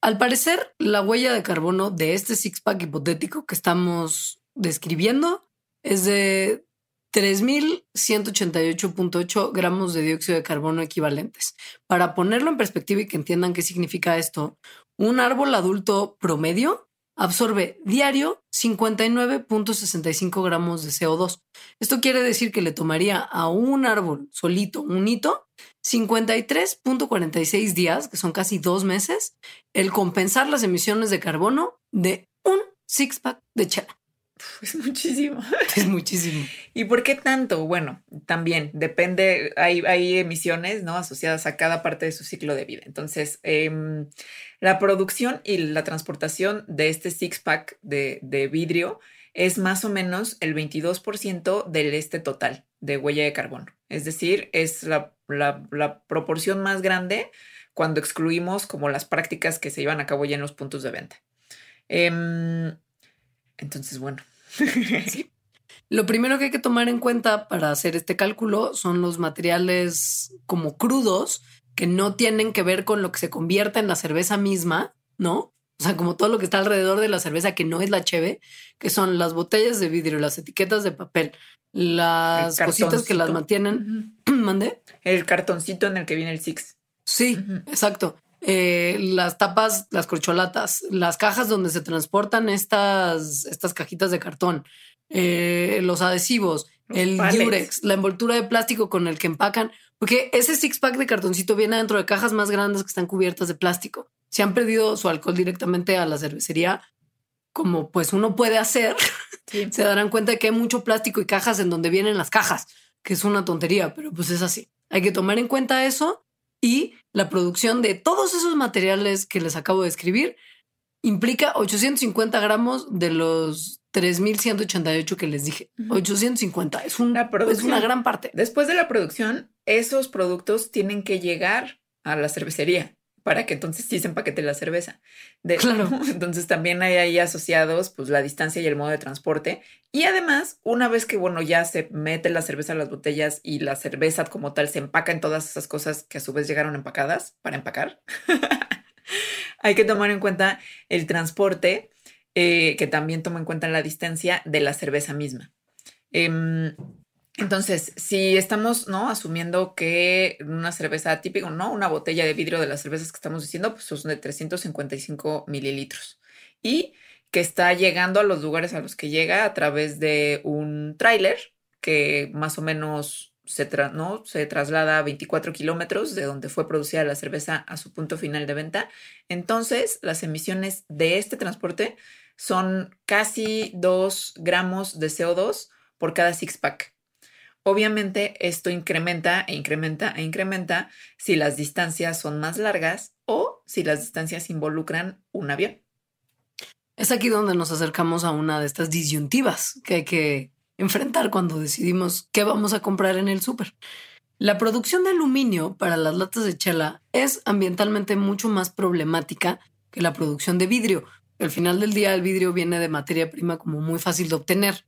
Al parecer, la huella de carbono de este six pack hipotético que estamos describiendo es de 3.188.8 gramos de dióxido de carbono equivalentes. Para ponerlo en perspectiva y que entiendan qué significa esto, un árbol adulto promedio absorbe diario 59.65 gramos de CO2. Esto quiere decir que le tomaría a un árbol solito, un hito, 53.46 días, que son casi dos meses, el compensar las emisiones de carbono de un six pack de chela. <laughs> Es muchísimo. <laughs> Es muchísimo. ¿Y por qué tanto? Bueno, también depende, hay, hay emisiones ¿no? asociadas a cada parte de su ciclo de vida. Entonces, em, la producción y la transportación de este six pack de, de vidrio es más o menos el 22% del este total de huella de carbono. Es decir, es la, la- la proporción más grande cuando excluimos como las prácticas que se llevan a cabo ya en los puntos de venta. Em, entonces, bueno. <laughs> Lo primero que hay que tomar en cuenta para hacer este cálculo son los materiales como crudos que no tienen que ver con lo que se convierte en la cerveza misma, ¿no? O sea, como todo lo que está alrededor de la cerveza que no es la cheve, que son las botellas de vidrio, las etiquetas de papel, las cositas que las mantienen. <clears throat> Ujú. ¿Mandé? El cartoncito en el que viene el Six. Sí, exacto. Eh, las tapas, las corcholatas, las cajas donde se transportan estas, estas cajitas de cartón, eh, los adhesivos, Los el pallets. Durex, la envoltura de plástico con el que empacan, porque ese six pack de cartoncito viene dentro de cajas más grandes que están cubiertas de plástico. Si han perdido su alcohol directamente a la cervecería, como pues uno puede hacer, Sí. <laughs> se darán cuenta de que hay mucho plástico y cajas en donde vienen las cajas, que es una tontería, pero pues es así. Hay que tomar en cuenta eso y la producción de todos esos materiales que les acabo de escribir implica 850 gramos de los 3.188 que les dije. Ujú. 850 es, un, es una gran parte. Después de la producción, esos productos tienen que llegar a la cervecería para que entonces sí se empaquete la cerveza. De- Claro. <laughs> Entonces también hay ahí asociados pues la distancia y el modo de transporte. Y además, una vez que bueno, ya se mete la cerveza a las botellas y la cerveza como tal se empaca en todas esas cosas que a su vez llegaron empacadas para empacar, <laughs> hay que tomar en cuenta el transporte, eh, que también toma en cuenta la distancia de la cerveza misma. Em, entonces, si estamos, ¿no? Asumiendo que una cerveza típica, ¿no? Una botella de vidrio de las cervezas que estamos diciendo, pues son de 355 mililitros. Y que está llegando a los lugares a los que llega a través de un tráiler que más o menos se, tra- ¿no? se traslada a 24 kilómetros de donde fue producida la cerveza a su punto final de venta. Entonces, las emisiones de este transporte son casi 2 gramos de CO2 por cada six pack. Obviamente esto incrementa e incrementa e incrementa si las distancias son más largas o si las distancias involucran un avión. Es aquí donde nos acercamos a una de estas disyuntivas que hay que enfrentar cuando decidimos qué vamos a comprar en el súper. La producción de aluminio para las latas de chela es ambientalmente mucho más problemática que la producción de vidrio. Al final del día el vidrio viene de materia prima como muy fácil de obtener.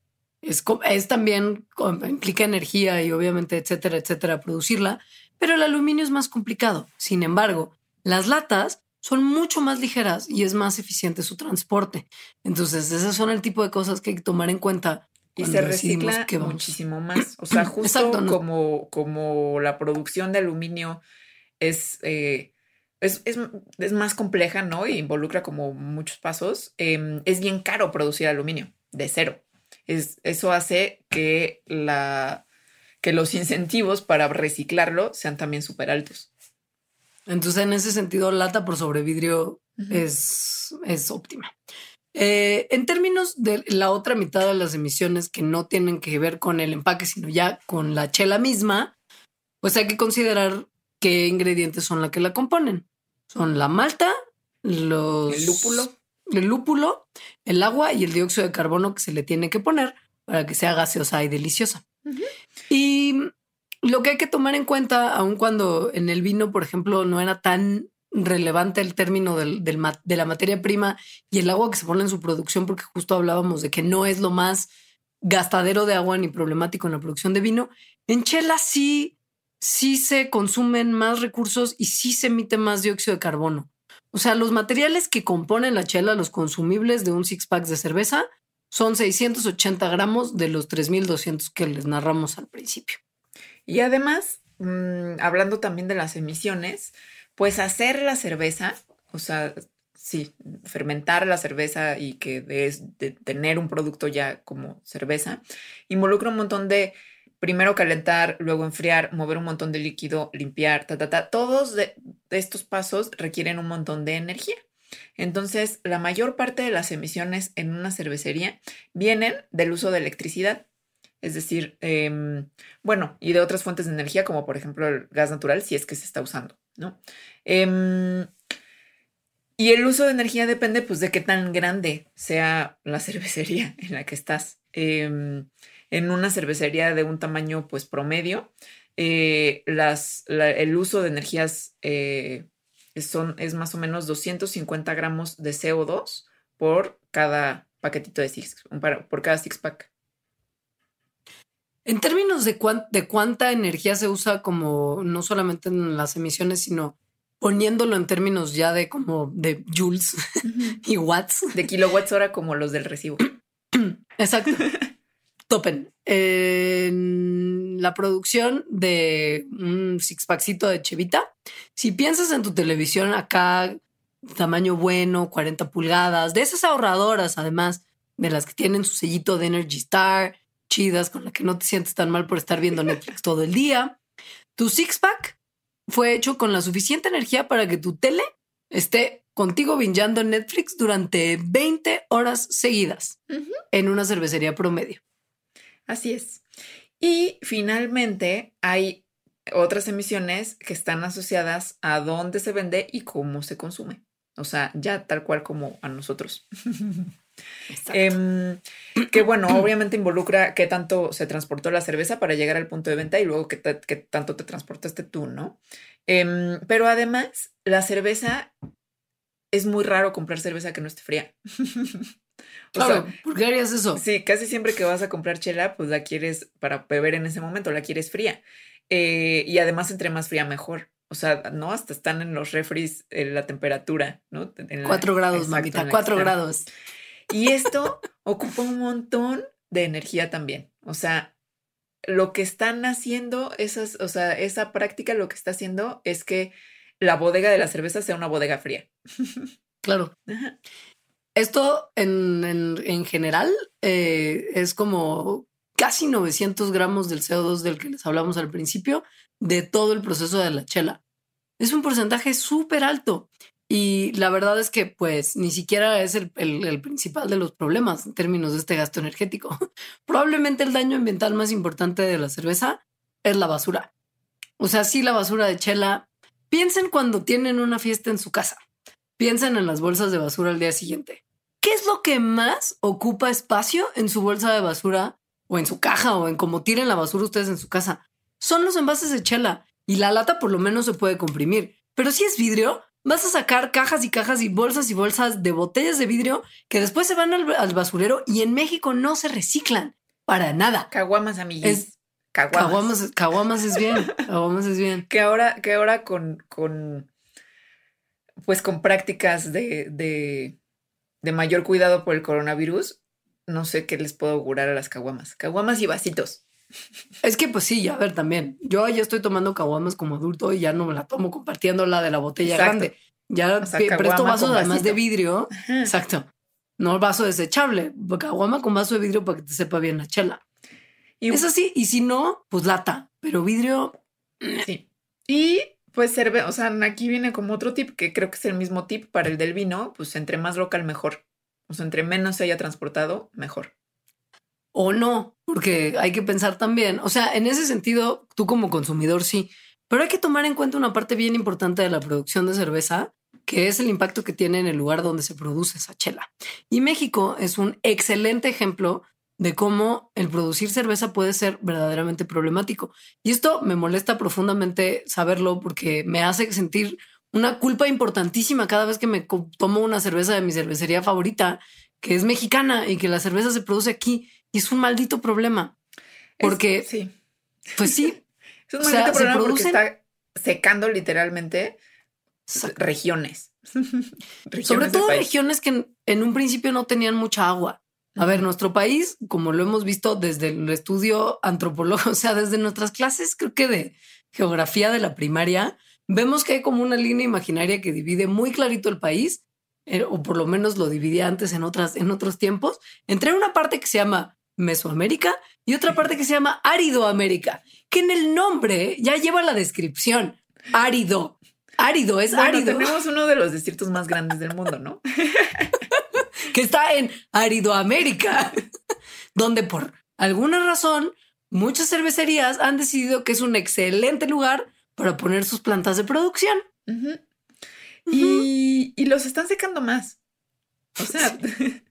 Es, es también, implica energía y obviamente, etcétera, etcétera, producirla, pero el aluminio es más complicado. Sin embargo, las latas son mucho más ligeras y es más eficiente su transporte. Entonces, esas son el tipo de cosas que hay que tomar en cuenta Y se recicla muchísimo más. O sea, <clears throat> justo como, como la producción de aluminio es, eh, es, es, más compleja, ¿no? Y involucra como muchos pasos. Em, es bien caro producir aluminio de cero. Es, eso hace que, la, que los incentivos para reciclarlo sean también súper altos. Entonces, en ese sentido, lata por sobrevidrio es, es óptima. Eh, en términos de la otra mitad de las emisiones que no tienen que ver con el empaque, sino ya con la chela misma, pues hay que considerar qué ingredientes son las que la componen. Son la malta, los... El lúpulo. El lúpulo, el agua y el dióxido de carbono que se le tiene que poner para que sea gaseosa y deliciosa. Y lo que hay que tomar en cuenta, aun cuando en el vino, por ejemplo, no era tan relevante el término del, de la materia prima y el agua que se pone en su producción, porque justo hablábamos de que no es lo más gastadero de agua ni problemático en la producción de vino. En Chela sí, sí se consumen más recursos y sí se emite más dióxido de carbono. O sea, los materiales que componen la chela, los consumibles de un six pack de cerveza, son 680 gramos de los 3200 que les narramos al principio. Y además, mm, hablando también de las emisiones, pues hacer la cerveza, o sea, sí, fermentar la cerveza y que es de tener un producto ya como cerveza, involucra un montón de, primero calentar, luego enfriar, mover un montón de líquido, limpiar, ta, ta, ta. Todos estos pasos requieren un montón de energía. Entonces, la mayor parte de las emisiones en una cervecería vienen del uso de electricidad. Es decir, em, bueno, y de otras fuentes de energía, como por ejemplo el gas natural, si es que se está usando. ¿no? Em, y el uso de energía depende pues de qué tan grande sea la <laughs> cervecería en la que estás. Em, en una cervecería de un tamaño pues promedio, eh, las, el uso de energías eh, son, es más o menos 250 gramos de CO2 por cada paquetito de six, por cada six pack. En términos de, de cuánta energía se usa como no solamente en las emisiones, sino poniéndolo en términos ya de como de joules <laughs> y watts. De kilowatts hora como los del recibo. <clears throat> Exacto. <laughs> Topen. En la producción de un six packcito de chevita, si piensas en tu televisión acá, tamaño bueno, 40 pulgadas, de esas ahorradoras además, de las que tienen su sellito de Energy Star, chidas, con la que no te sientes tan mal por estar viendo Netflix todo el día. Tu six pack fue hecho con la suficiente energía para que tu tele esté contigo bingeando Netflix durante 20 horas seguidas en una cervecería promedio. Así es. Y finalmente hay otras emisiones que están asociadas a dónde se vende y cómo se consume. O sea, ya tal cual como a nosotros. <laughs> Em, que bueno, obviamente involucra qué tanto se transportó la cerveza para llegar al punto de venta y luego qué, tanto te transportaste tú, ¿no? Em, pero además, la cerveza es muy raro comprar cerveza que no esté fría. <laughs> Claro, ¿por qué harías eso? Sí, casi siempre que vas a comprar chela, pues la quieres para beber en ese momento, la quieres fría. Eh, y además, entre más fría, mejor. O sea, no, hasta están en los refries en la temperatura, ¿no? cuatro grados, mamita, cuatro grados. Y esto <laughs> ocupa un montón de energía también. O sea, lo que están haciendo, esas, o sea, esa práctica lo que está haciendo es que la bodega de la cerveza sea una bodega fría. <laughs> Claro. Esto en, general eh, es como casi 900 gramos del CO2 del que les hablamos al principio de todo el proceso de la chela. Es un porcentaje súper alto y la verdad es que pues ni siquiera es el, principal de los problemas en términos de este gasto energético. <laughs> Probablemente el daño ambiental más importante de la cerveza es la basura. O sea, sí la basura de chela. Piensen cuando tienen una fiesta en su casa. Piensen en las bolsas de basura al día siguiente. ¿Qué es lo que más ocupa espacio en su bolsa de basura o en su caja o en cómo tiren la basura ustedes en su casa? Son los envases de chela y la lata por lo menos se puede comprimir. Pero si es vidrio, vas a sacar cajas y cajas y bolsas y bolsas de botellas de vidrio que después se van al, basurero y en México no se reciclan para nada. Caguamas, amigues. caguamas. caguamas. es bien. <laughs> Caguamas es bien. Que ahora, que ahora con, con pues con prácticas de, de, de mayor cuidado por el coronavirus, no sé qué les puedo augurar a las caguamas. Caguamas y vasitos. Es que pues sí, a ver también. Yo ya estoy tomando caguamas como adulto y ya no me la tomo compartiendo la de la botella grande. Ya presto vasos además de vidrio. Exacto. No vaso desechable. Caguama con vaso de vidrio para que te sepa bien la chela. Y, es así. Y si no, pues lata. Pero vidrio. Sí. Y pues cerveza, o sea, aquí viene como otro tip que creo que es el mismo tip para el del vino, pues entre más local mejor. O sea, entre menos se haya transportado, mejor. O no, porque hay que pensar también, o sea, en ese sentido, tú como consumidor sí, pero hay que tomar en cuenta una parte bien importante de la producción de cerveza, que es el impacto que tiene en el lugar donde se produce esa chela. Y México es un excelente ejemplo de cómo el producir cerveza puede ser verdaderamente problemático. Y esto me molesta profundamente saberlo porque me hace sentir una culpa importantísima cada vez que me tomo una cerveza de mi cervecería favorita, que es mexicana y que la cerveza se produce aquí. Y es un maldito problema. Porque, sí. pues sí. <laughs> es un maldito problema porque está secando literalmente <laughs> regiones. Sobre todo regiones que en un principio no tenían mucha agua. A ver, nuestro país, como lo hemos visto desde el estudio antropológico, <laughs> o sea, desde nuestras clases, creo que de geografía de la primaria, vemos que hay como una línea imaginaria que divide muy clarito el país, eh, o por lo menos lo dividía antes en, otras, en otros tiempos, entre una parte que se llama Mesoamérica y otra parte que se llama Áridoamérica, que en el nombre ya lleva la descripción, árido. Árido, es árido. Tenemos uno de los desiertos más grandes del mundo, ¿no? <laughs> que está en Aridoamérica, <laughs> donde por alguna razón muchas cervecerías han decidido que es un excelente lugar para poner sus plantas de producción. y, los están secando más. O sea, <laughs>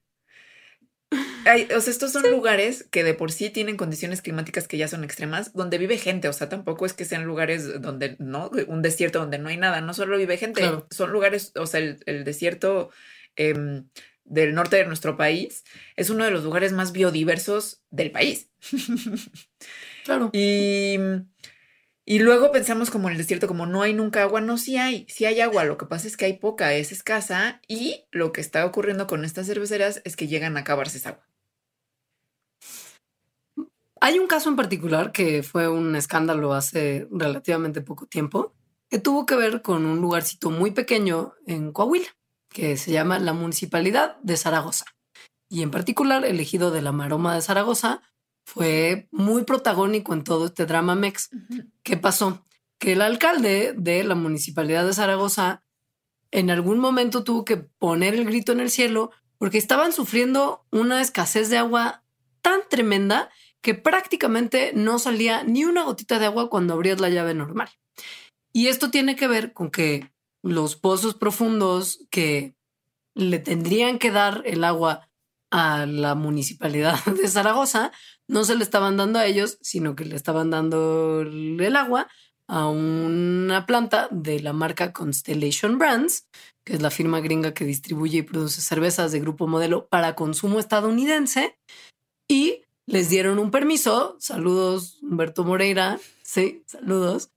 o sea, estos son lugares que de por sí tienen condiciones climáticas que ya son extremas, donde vive gente. O sea, tampoco es que sean lugares donde no, un desierto donde no hay nada, no solo vive gente, son lugares, o sea, el, desierto em, del norte de nuestro país, es uno de los lugares más biodiversos del país. <laughs> Claro. Y, y luego pensamos como en el desierto, como no hay nunca agua, no, sí hay, sí hay agua, lo que pasa es que hay poca, es escasa y lo que está ocurriendo con estas cerveceras es que llegan a acabarse esa agua. Hay un caso en particular que fue un escándalo hace relativamente poco tiempo, que tuvo que ver con un lugarcito muy pequeño en Coahuila que se llama la Municipalidad de Zaragoza. Y en particular, el ejido de la Maroma de Zaragoza fue muy protagónico en todo este drama mex. ¿Qué pasó? Que el alcalde de la Municipalidad de Zaragoza en algún momento tuvo que poner el grito en el cielo porque estaban sufriendo una escasez de agua tan tremenda que prácticamente no salía ni una gotita de agua cuando abrías la llave normal. Y esto tiene que ver con que los pozos profundos que le tendrían que dar el agua a la municipalidad <laughs> de Zaragoza, no se le estaban dando a ellos, sino que le estaban dando el agua a una planta de la marca Constellation Brands, que es la firma gringa que distribuye y produce cervezas de grupo modelo para consumo estadounidense, y les dieron un permiso. Saludos, Humberto Moreira. Sí, saludos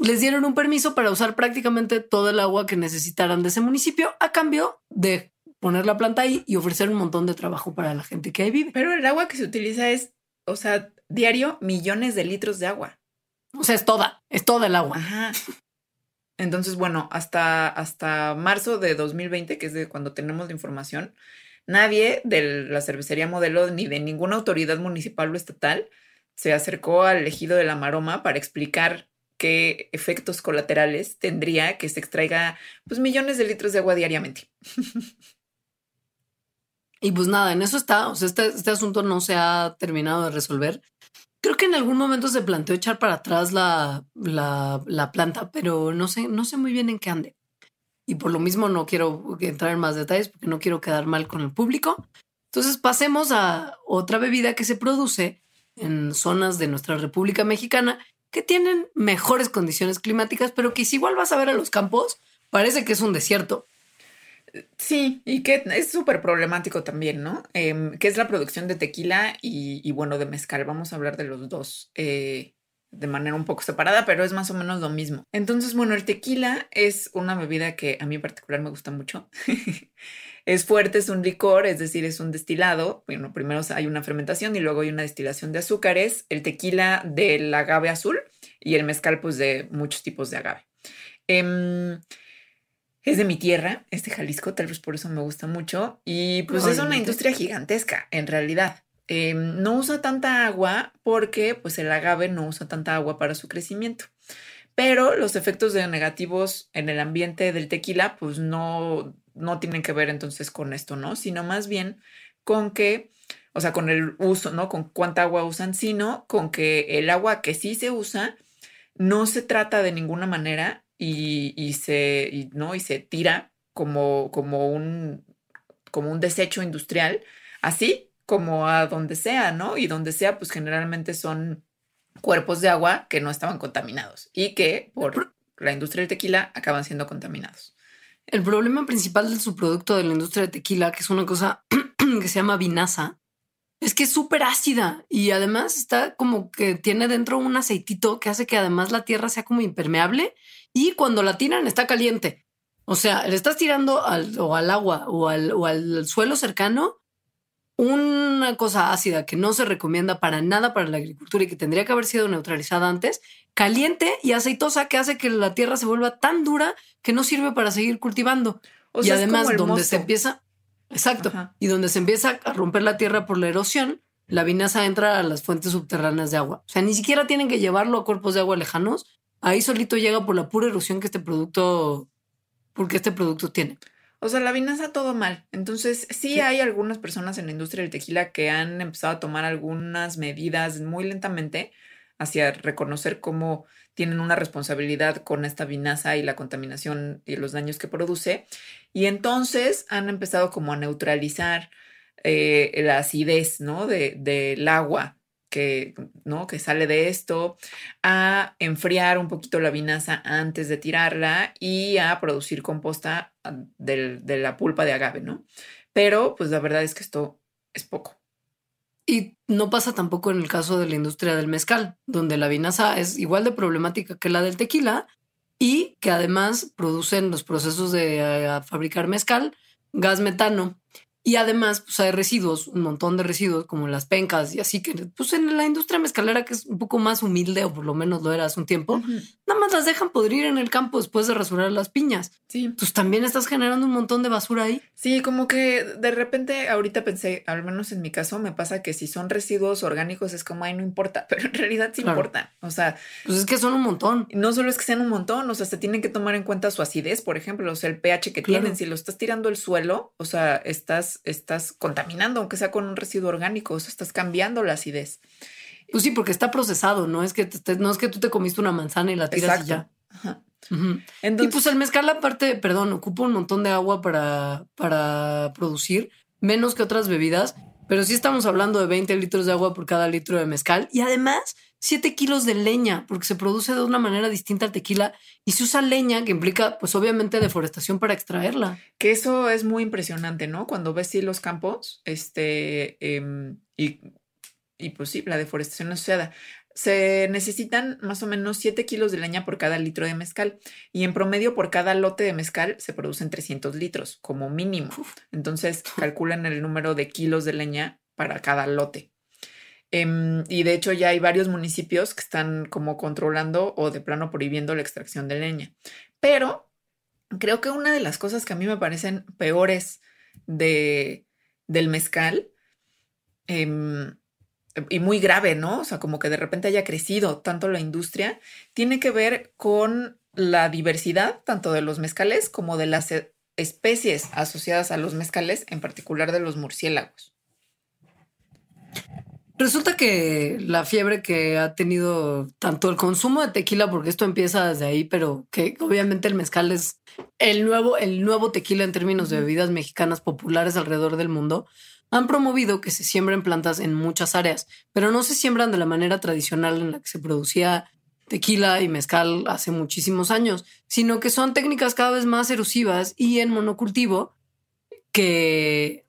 les dieron un permiso para usar prácticamente todo el agua que necesitaran de ese municipio a cambio de poner la planta ahí y ofrecer un montón de trabajo para la gente que ahí vive. Pero el agua que se utiliza es, o sea, diario millones de litros de agua. O sea, es toda, es toda el agua. Ajá. Entonces, bueno, hasta, hasta marzo de 2020, que es de cuando tenemos la información, nadie de la cervecería modelo ni de ninguna autoridad municipal o estatal se acercó al ejido de la Maroma para explicar qué efectos colaterales tendría que se extraiga pues millones de litros de agua diariamente. Y pues nada, en eso está. O sea, este, este, asunto no se ha terminado de resolver. Creo que en algún momento se planteó echar para atrás la, la, la, planta, pero no sé, no sé muy bien en qué ande. Y por lo mismo no quiero entrar en más detalles porque no quiero quedar mal con el público. Entonces pasemos a otra bebida que se produce en zonas de nuestra República Mexicana que tienen mejores condiciones climáticas, pero que si igual vas a ver a los campos, parece que es un desierto. Sí, y que es súper problemático también, ¿no? Em, que es la producción de tequila y, bueno, de mezcal. Vamos a hablar de los dos eh, de manera un poco separada, pero es más o menos lo mismo. Entonces, bueno, el tequila es una bebida que a mí en particular me gusta mucho. <laughs> es fuerte, es un licor, es decir, es un destilado. Bueno, primero hay una fermentación y luego hay una destilación de azúcares, el tequila del agave azul y el mezcal, pues de muchos tipos de agave. Em, es de mi tierra, es de Jalisco, tal vez por eso me gusta mucho. Y pues es una industria gigantesca, en realidad. Em, no usa tanta agua porque pues el agave no usa tanta agua para su crecimiento. Pero los efectos negativos en el ambiente del tequila pues no, no tienen que ver entonces con esto, ¿no? Sino más bien con que, o sea, con el uso, ¿no? Con cuánta agua usan, sino con que el agua que sí se usa no se trata de ninguna manera y, se, ¿no? y se tira como, como, un, como un desecho industrial, así como a donde sea, ¿no? Y donde sea, pues generalmente son cuerpos de agua que no estaban contaminados y que por la industria del tequila acaban siendo contaminados. El problema principal del subproducto de la industria de tequila, que es una cosa <clears throat> que se llama vinaza, es que es súper ácida y además está como que tiene dentro un aceitito que hace que además la tierra sea como impermeable y cuando la tiran está caliente. O sea, le estás tirando al, o al agua o al, o al suelo cercano una cosa ácida que no se recomienda para nada para la agricultura y que tendría que haber sido neutralizada antes, caliente y aceitosa que hace que la tierra se vuelva tan dura que no sirve para seguir cultivando. y además, donde se empieza, exacto, y donde se empieza a romper la tierra por la erosión, la vinaza entra a las fuentes subterráneas de agua. O sea, ni siquiera tienen que llevarlo a cuerpos de agua lejanos. Ahí solito llega por la pura erosión que este producto, porque este producto tiene. O sea, la vinaza todo mal. Entonces, sí, hay algunas personas en la industria del tequila que han empezado a tomar algunas medidas muy lentamente hacia reconocer cómo tienen una responsabilidad con esta vinaza y la contaminación y los daños que produce. Y entonces han empezado como a neutralizar eh, la acidez, ¿no? De, del agua que, ¿no? que sale de esto, a enfriar un poquito la vinaza antes de tirarla y a producir composta ah, de la pulpa de agave, ¿no? Pero pues la verdad es que esto es poco. Y no pasa tampoco en el caso de la industria del mezcal, donde la vinaza es igual de problemática que la del tequila y que además producen los procesos de eh, fabricar mezcal gas metano y además, pues hay residuos, un montón de residuos como las pencas y así que, pues en la industria mezcalera que es un poco más humilde o por lo menos lo era hace un tiempo, nada más las dejan podrir en el campo después de rasurar las piñas. Sí. Entonces también estás generando un montón de basura ahí. Sí, como que de repente ahorita pensé, al menos en mi caso me pasa que si son residuos orgánicos es como, ay, no importa, <laughs> pero en realidad sí importa. O sea, pues es que son un montón. No solo es que sean un montón, o sea, se tienen que tomar en cuenta su acidez, por ejemplo, o sea, el pH que tienen, si lo estás tirando al suelo, o sea, estás estás, contaminando, aunque sea con un residuo orgánico, o sea, estás cambiando la acidez. Pues sí, porque está procesado, no es que no es que tú te comiste una manzana y la tiras y ya. y pues el mezcal, aparte, perdón, ocupa un montón de agua para, para producir, menos que otras bebidas, pero sí estamos hablando de 20 litros de agua por cada litro de mezcal. Y además, 7 kilos de leña, porque se produce de una manera distinta al tequila y se usa leña, que implica, pues obviamente, deforestación para extraerla. Que eso es muy impresionante, ¿no? Cuando ves sí los campos, este, em, y, y pues sí, la deforestación asociada. Se necesitan más o menos 7 kilos de leña por cada litro de mezcal y en promedio por cada lote de mezcal se producen 300 litros como mínimo. Entonces calculan el número de kilos de leña para cada lote. Em, y de hecho ya hay varios municipios que están como controlando o de plano prohibiendo la extracción de leña. Pero creo que una de las cosas que a mí me parecen peores de, del mezcal em, y muy grave, ¿no? O sea, como que de repente haya crecido tanto la industria, tiene que ver con la diversidad tanto de los mezcales como de las e, especies asociadas a los mezcales, en particular de los murciélagos. Resulta que la fiebre que ha tenido tanto el consumo de tequila, porque esto empieza desde ahí, pero que obviamente el mezcal es el nuevo, el nuevo tequila en términos de bebidas mexicanas populares alrededor del mundo, han promovido que se siembren plantas en muchas áreas, pero no se siembran de la manera tradicional en la que se producía tequila y mezcal hace muchísimos años, sino que son técnicas cada vez más erosivas y en monocultivo que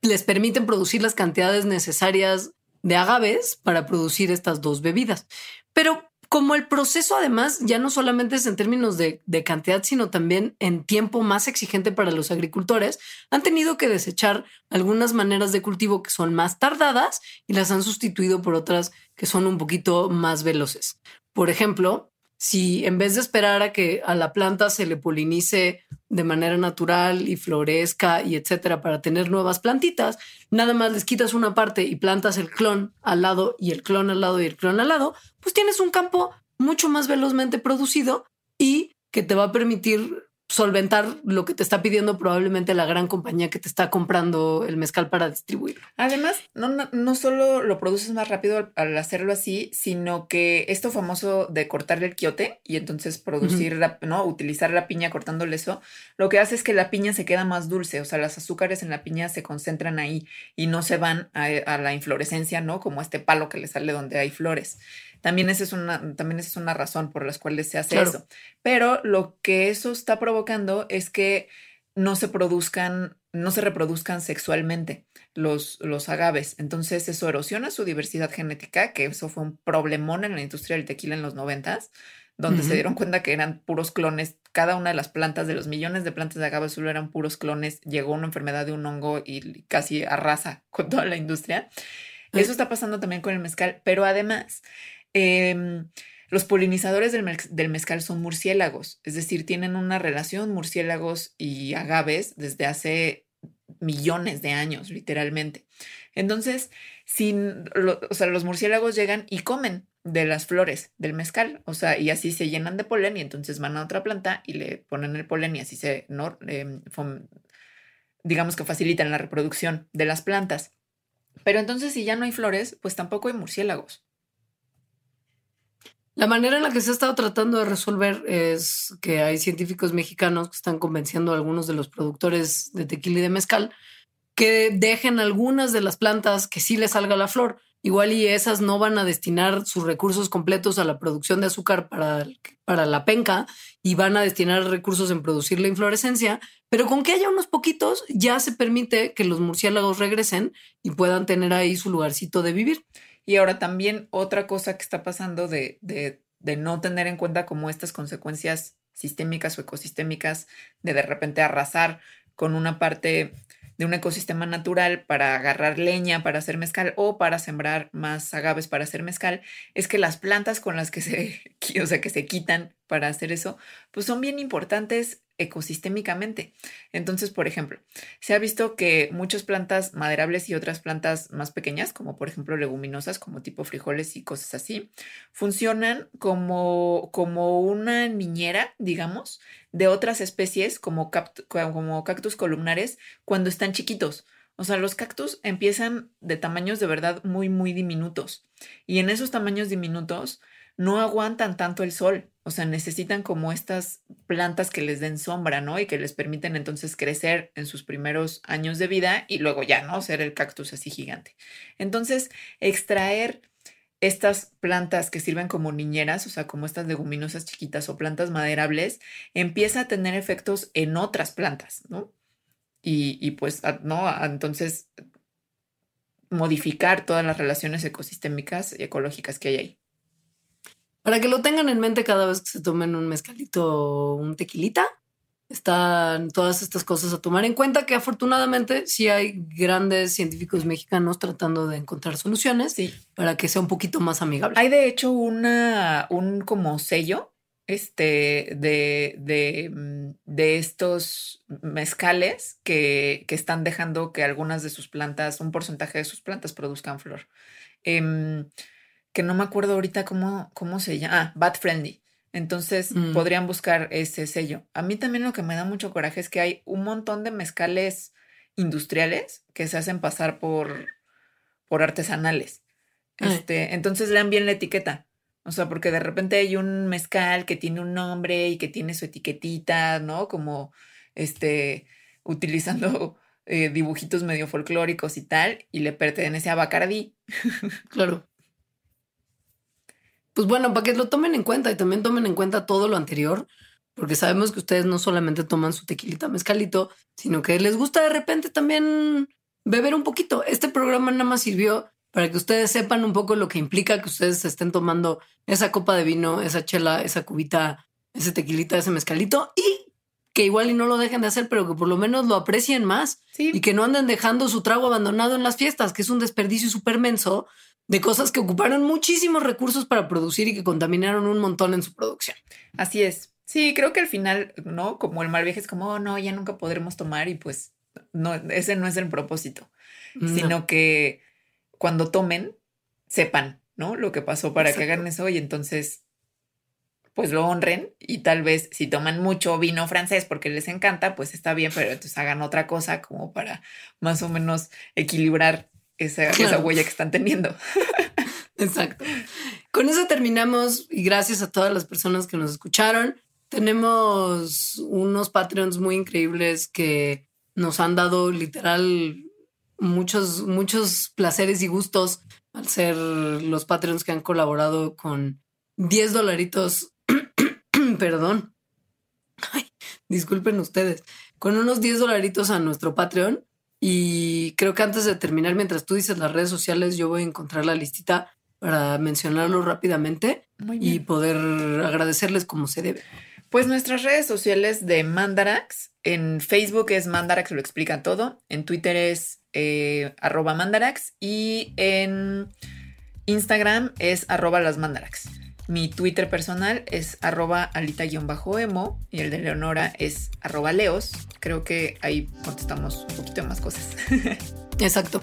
les permiten producir las cantidades necesarias de agaves para producir estas dos bebidas. Pero como el proceso además ya no solamente es en términos de, cantidad, sino también en tiempo más exigente para los agricultores, han tenido que desechar algunas maneras de cultivo que son más tardadas y las han sustituido por otras que son un poquito más veloces. Por ejemplo, si en vez de esperar a que a la planta se le polinice de manera natural y florezca y etcétera para tener nuevas plantitas, nada más les quitas una parte y plantas el clon al lado y el clon al lado y el clon al lado, pues tienes un campo mucho más velozmente producido y que te va a permitir solventar lo que te está pidiendo probablemente la gran compañía que te está comprando el mezcal para distribuirlo. Además, no, no, solo lo produces más rápido al, hacerlo así, sino que esto famoso de cortarle el quiote y entonces producir, la, ¿no? Utilizar la piña cortándole eso, lo que hace es que la piña se queda más dulce, o sea, los azúcares en la piña se concentran ahí y no se van a, a la inflorescencia, ¿no? Como este palo que le sale donde hay flores. También esa es una, también es una razón por las cuales se hace eso. Pero lo que eso está provocando es que no se produzcan, no se reproduzcan sexualmente los, los agaves. Entonces eso erosiona su diversidad genética, que eso fue un problemón en la industria del tequila en los noventas, donde se dieron cuenta que eran puros clones. Cada una de las plantas, de los millones de plantas de agave solo eran puros clones. Llegó una enfermedad de un hongo y casi arrasa con toda la industria. Eso está pasando también con el mezcal, pero además Em, los polinizadores del, mezcal son murciélagos, es decir, tienen una relación murciélagos y agaves desde hace millones de años, literalmente. Entonces, o sea, los murciélagos llegan y comen de las flores del mezcal, o sea, y así se llenan de polen y entonces van a otra planta y le ponen el polen y así se, ¿no? Em, digamos que facilitan la reproducción de las plantas. Pero entonces si ya no hay flores, pues tampoco hay murciélagos. La manera en la que se ha estado tratando de resolver es que hay científicos mexicanos que están convenciendo a algunos de los productores de tequila y de mezcal que dejen algunas de las plantas que sí les salga la flor. Igual y esas no van a destinar sus recursos completos a la producción de azúcar para, para la penca y van a destinar recursos en producir la inflorescencia, pero con que haya unos poquitos ya se permite que los murciélagos regresen y puedan tener ahí su lugarcito de vivir. Y ahora también otra cosa que está pasando de, de, no tener en cuenta como estas consecuencias sistémicas o ecosistémicas de de repente arrasar con una parte de un ecosistema natural para agarrar leña para hacer mezcal o para sembrar más agaves para hacer mezcal, es que las plantas con las que se, <laughs> o sea, que se quitan para hacer eso, pues son bien importantes ecosistémicamente. Entonces, por ejemplo, se ha visto que muchas plantas maderables y otras plantas más pequeñas, como por ejemplo leguminosas, como tipo frijoles y cosas así, funcionan como, como una niñera, digamos, de otras especies como, como cactus columnares cuando están chiquitos. O sea, los cactus empiezan de tamaños de verdad muy, muy diminutos. Y en esos tamaños diminutos no aguantan tanto el sol. O sea, necesitan como estas plantas que les den sombra, ¿no? Y que les permiten entonces crecer en sus primeros años de vida y luego ya, ¿no? Ser el cactus así gigante. Entonces, extraer estas plantas que sirven como niñeras, o sea, como estas leguminosas chiquitas o plantas maderables, empieza a tener efectos en otras plantas, ¿no? Y, y pues, ¿no? Entonces, modificar todas las relaciones ecosistémicas y ecológicas que hay ahí. Para que lo tengan en mente cada vez que se tomen un mezcalito o un tequilita, están todas estas cosas a tomar en cuenta que afortunadamente sí hay grandes científicos mexicanos tratando de encontrar soluciones para que sea un poquito más amigable. Hay de hecho una, un como sello este, de, de, mm, de estos mezcales que, que, están dejando que algunas de sus plantas, un porcentaje de sus plantas produzcan flor. Eh, que no me acuerdo ahorita cómo, cómo se llama. Ah, Bat Friendly. Entonces mm. podrían buscar ese sello. A mí también lo que me da mucho coraje es que hay un montón de mezcales industriales que se hacen pasar por, por artesanales. Este, entonces lean bien la etiqueta. O sea, porque de repente hay un mezcal que tiene un nombre y que tiene su etiquetita, ¿no? Como este, utilizando eh, dibujitos medio folclóricos y tal, y le pertenece a Bacardi. Claro. Pues bueno, para que lo tomen en cuenta y también tomen en cuenta todo lo anterior, porque sabemos que ustedes no solamente toman su tequilita mezcalito, sino que les gusta de repente también beber un poquito. Este programa nada más sirvió para que ustedes sepan un poco lo que implica que ustedes estén tomando esa copa de vino, esa chela, esa cubita, ese tequilita, ese mezcalito y que igual y no lo dejen de hacer, pero que por lo menos lo aprecien más y que no anden dejando su trago abandonado en las fiestas, que es un desperdicio súper menso de cosas que ocuparon muchísimos recursos para producir y que contaminaron un montón en su producción. Así es. Sí, creo que al final, ¿no? Como el mal viaje es como, oh, no, ya nunca podremos tomar y pues no, ese no es el propósito, sino que cuando tomen, sepan, ¿no? Lo que pasó para que hagan eso y entonces pues lo honren y tal vez si toman mucho vino francés porque les encanta, pues está bien, pero entonces hagan otra cosa como para más o menos equilibrar esa, esa huella que están teniendo. <laughs> Exacto. Con eso terminamos y gracias a todas las personas que nos escucharon. Tenemos unos Patreons muy increíbles que nos han dado literal muchos, muchos placeres y gustos al ser los Patreons que han colaborado con 10 dolaritos <clears throat> perdón. disculpen ustedes. Con unos 10 dolaritos a nuestro Patreon. Y creo que antes de terminar, mientras tú dices las redes sociales, yo voy a encontrar la listita para mencionarlo rápidamente y poder agradecerles como se debe. Pues nuestras redes sociales de Mandarax, en Facebook es Mandarax, lo explica todo, en Twitter es eh, arroba Mandarax y en Instagram es arroba las Mandarax. Mi Twitter personal es arroba alita-emo y el de Leonora es arroba leos. Creo que ahí contestamos un poquito más cosas. <laughs> Exacto.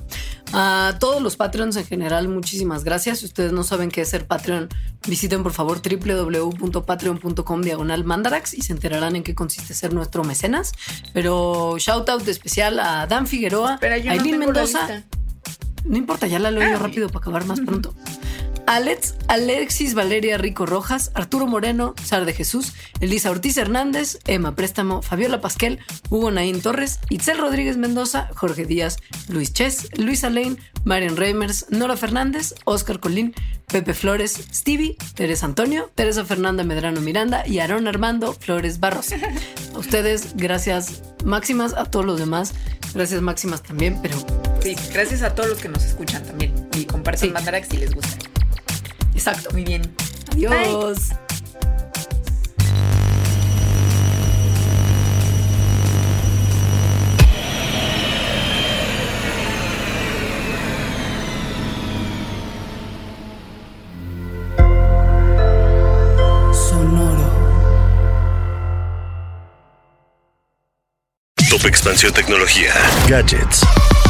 A todos los Patreons en general, muchísimas gracias. Si ustedes no saben qué es ser Patreon, visiten por favor www.patreon.com diagonal mandarax y se enterarán en qué consiste ser nuestro mecenas. Pero shout out especial a Dan Figueroa, a Aileen Mendoza. No importa, ya la leo rápido para acabar más pronto. <laughs> Alex, Alexis Valeria Rico Rojas, Arturo Moreno, Sar de Jesús, Elisa Ortiz Hernández, Emma Préstamo, Fabiola Pasquel, Hugo Naín Torres, Itzel Rodríguez Mendoza, Jorge Díaz, Luis Ches, Luis Alain, Marian Reimers, Nora Fernández, Oscar Colín, Pepe Flores, Stevie, Teresa Antonio, Teresa Fernanda Medrano Miranda y Aarón Armando Flores Barros. A ustedes, gracias máximas, a todos los demás, gracias máximas también, pero... Sí, gracias a todos los que nos escuchan también y comparten sí. si les gusta. Exacto. Muy bien. Adiós. Sonoro. Top Expansión Tecnología. Gadgets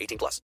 18 plus.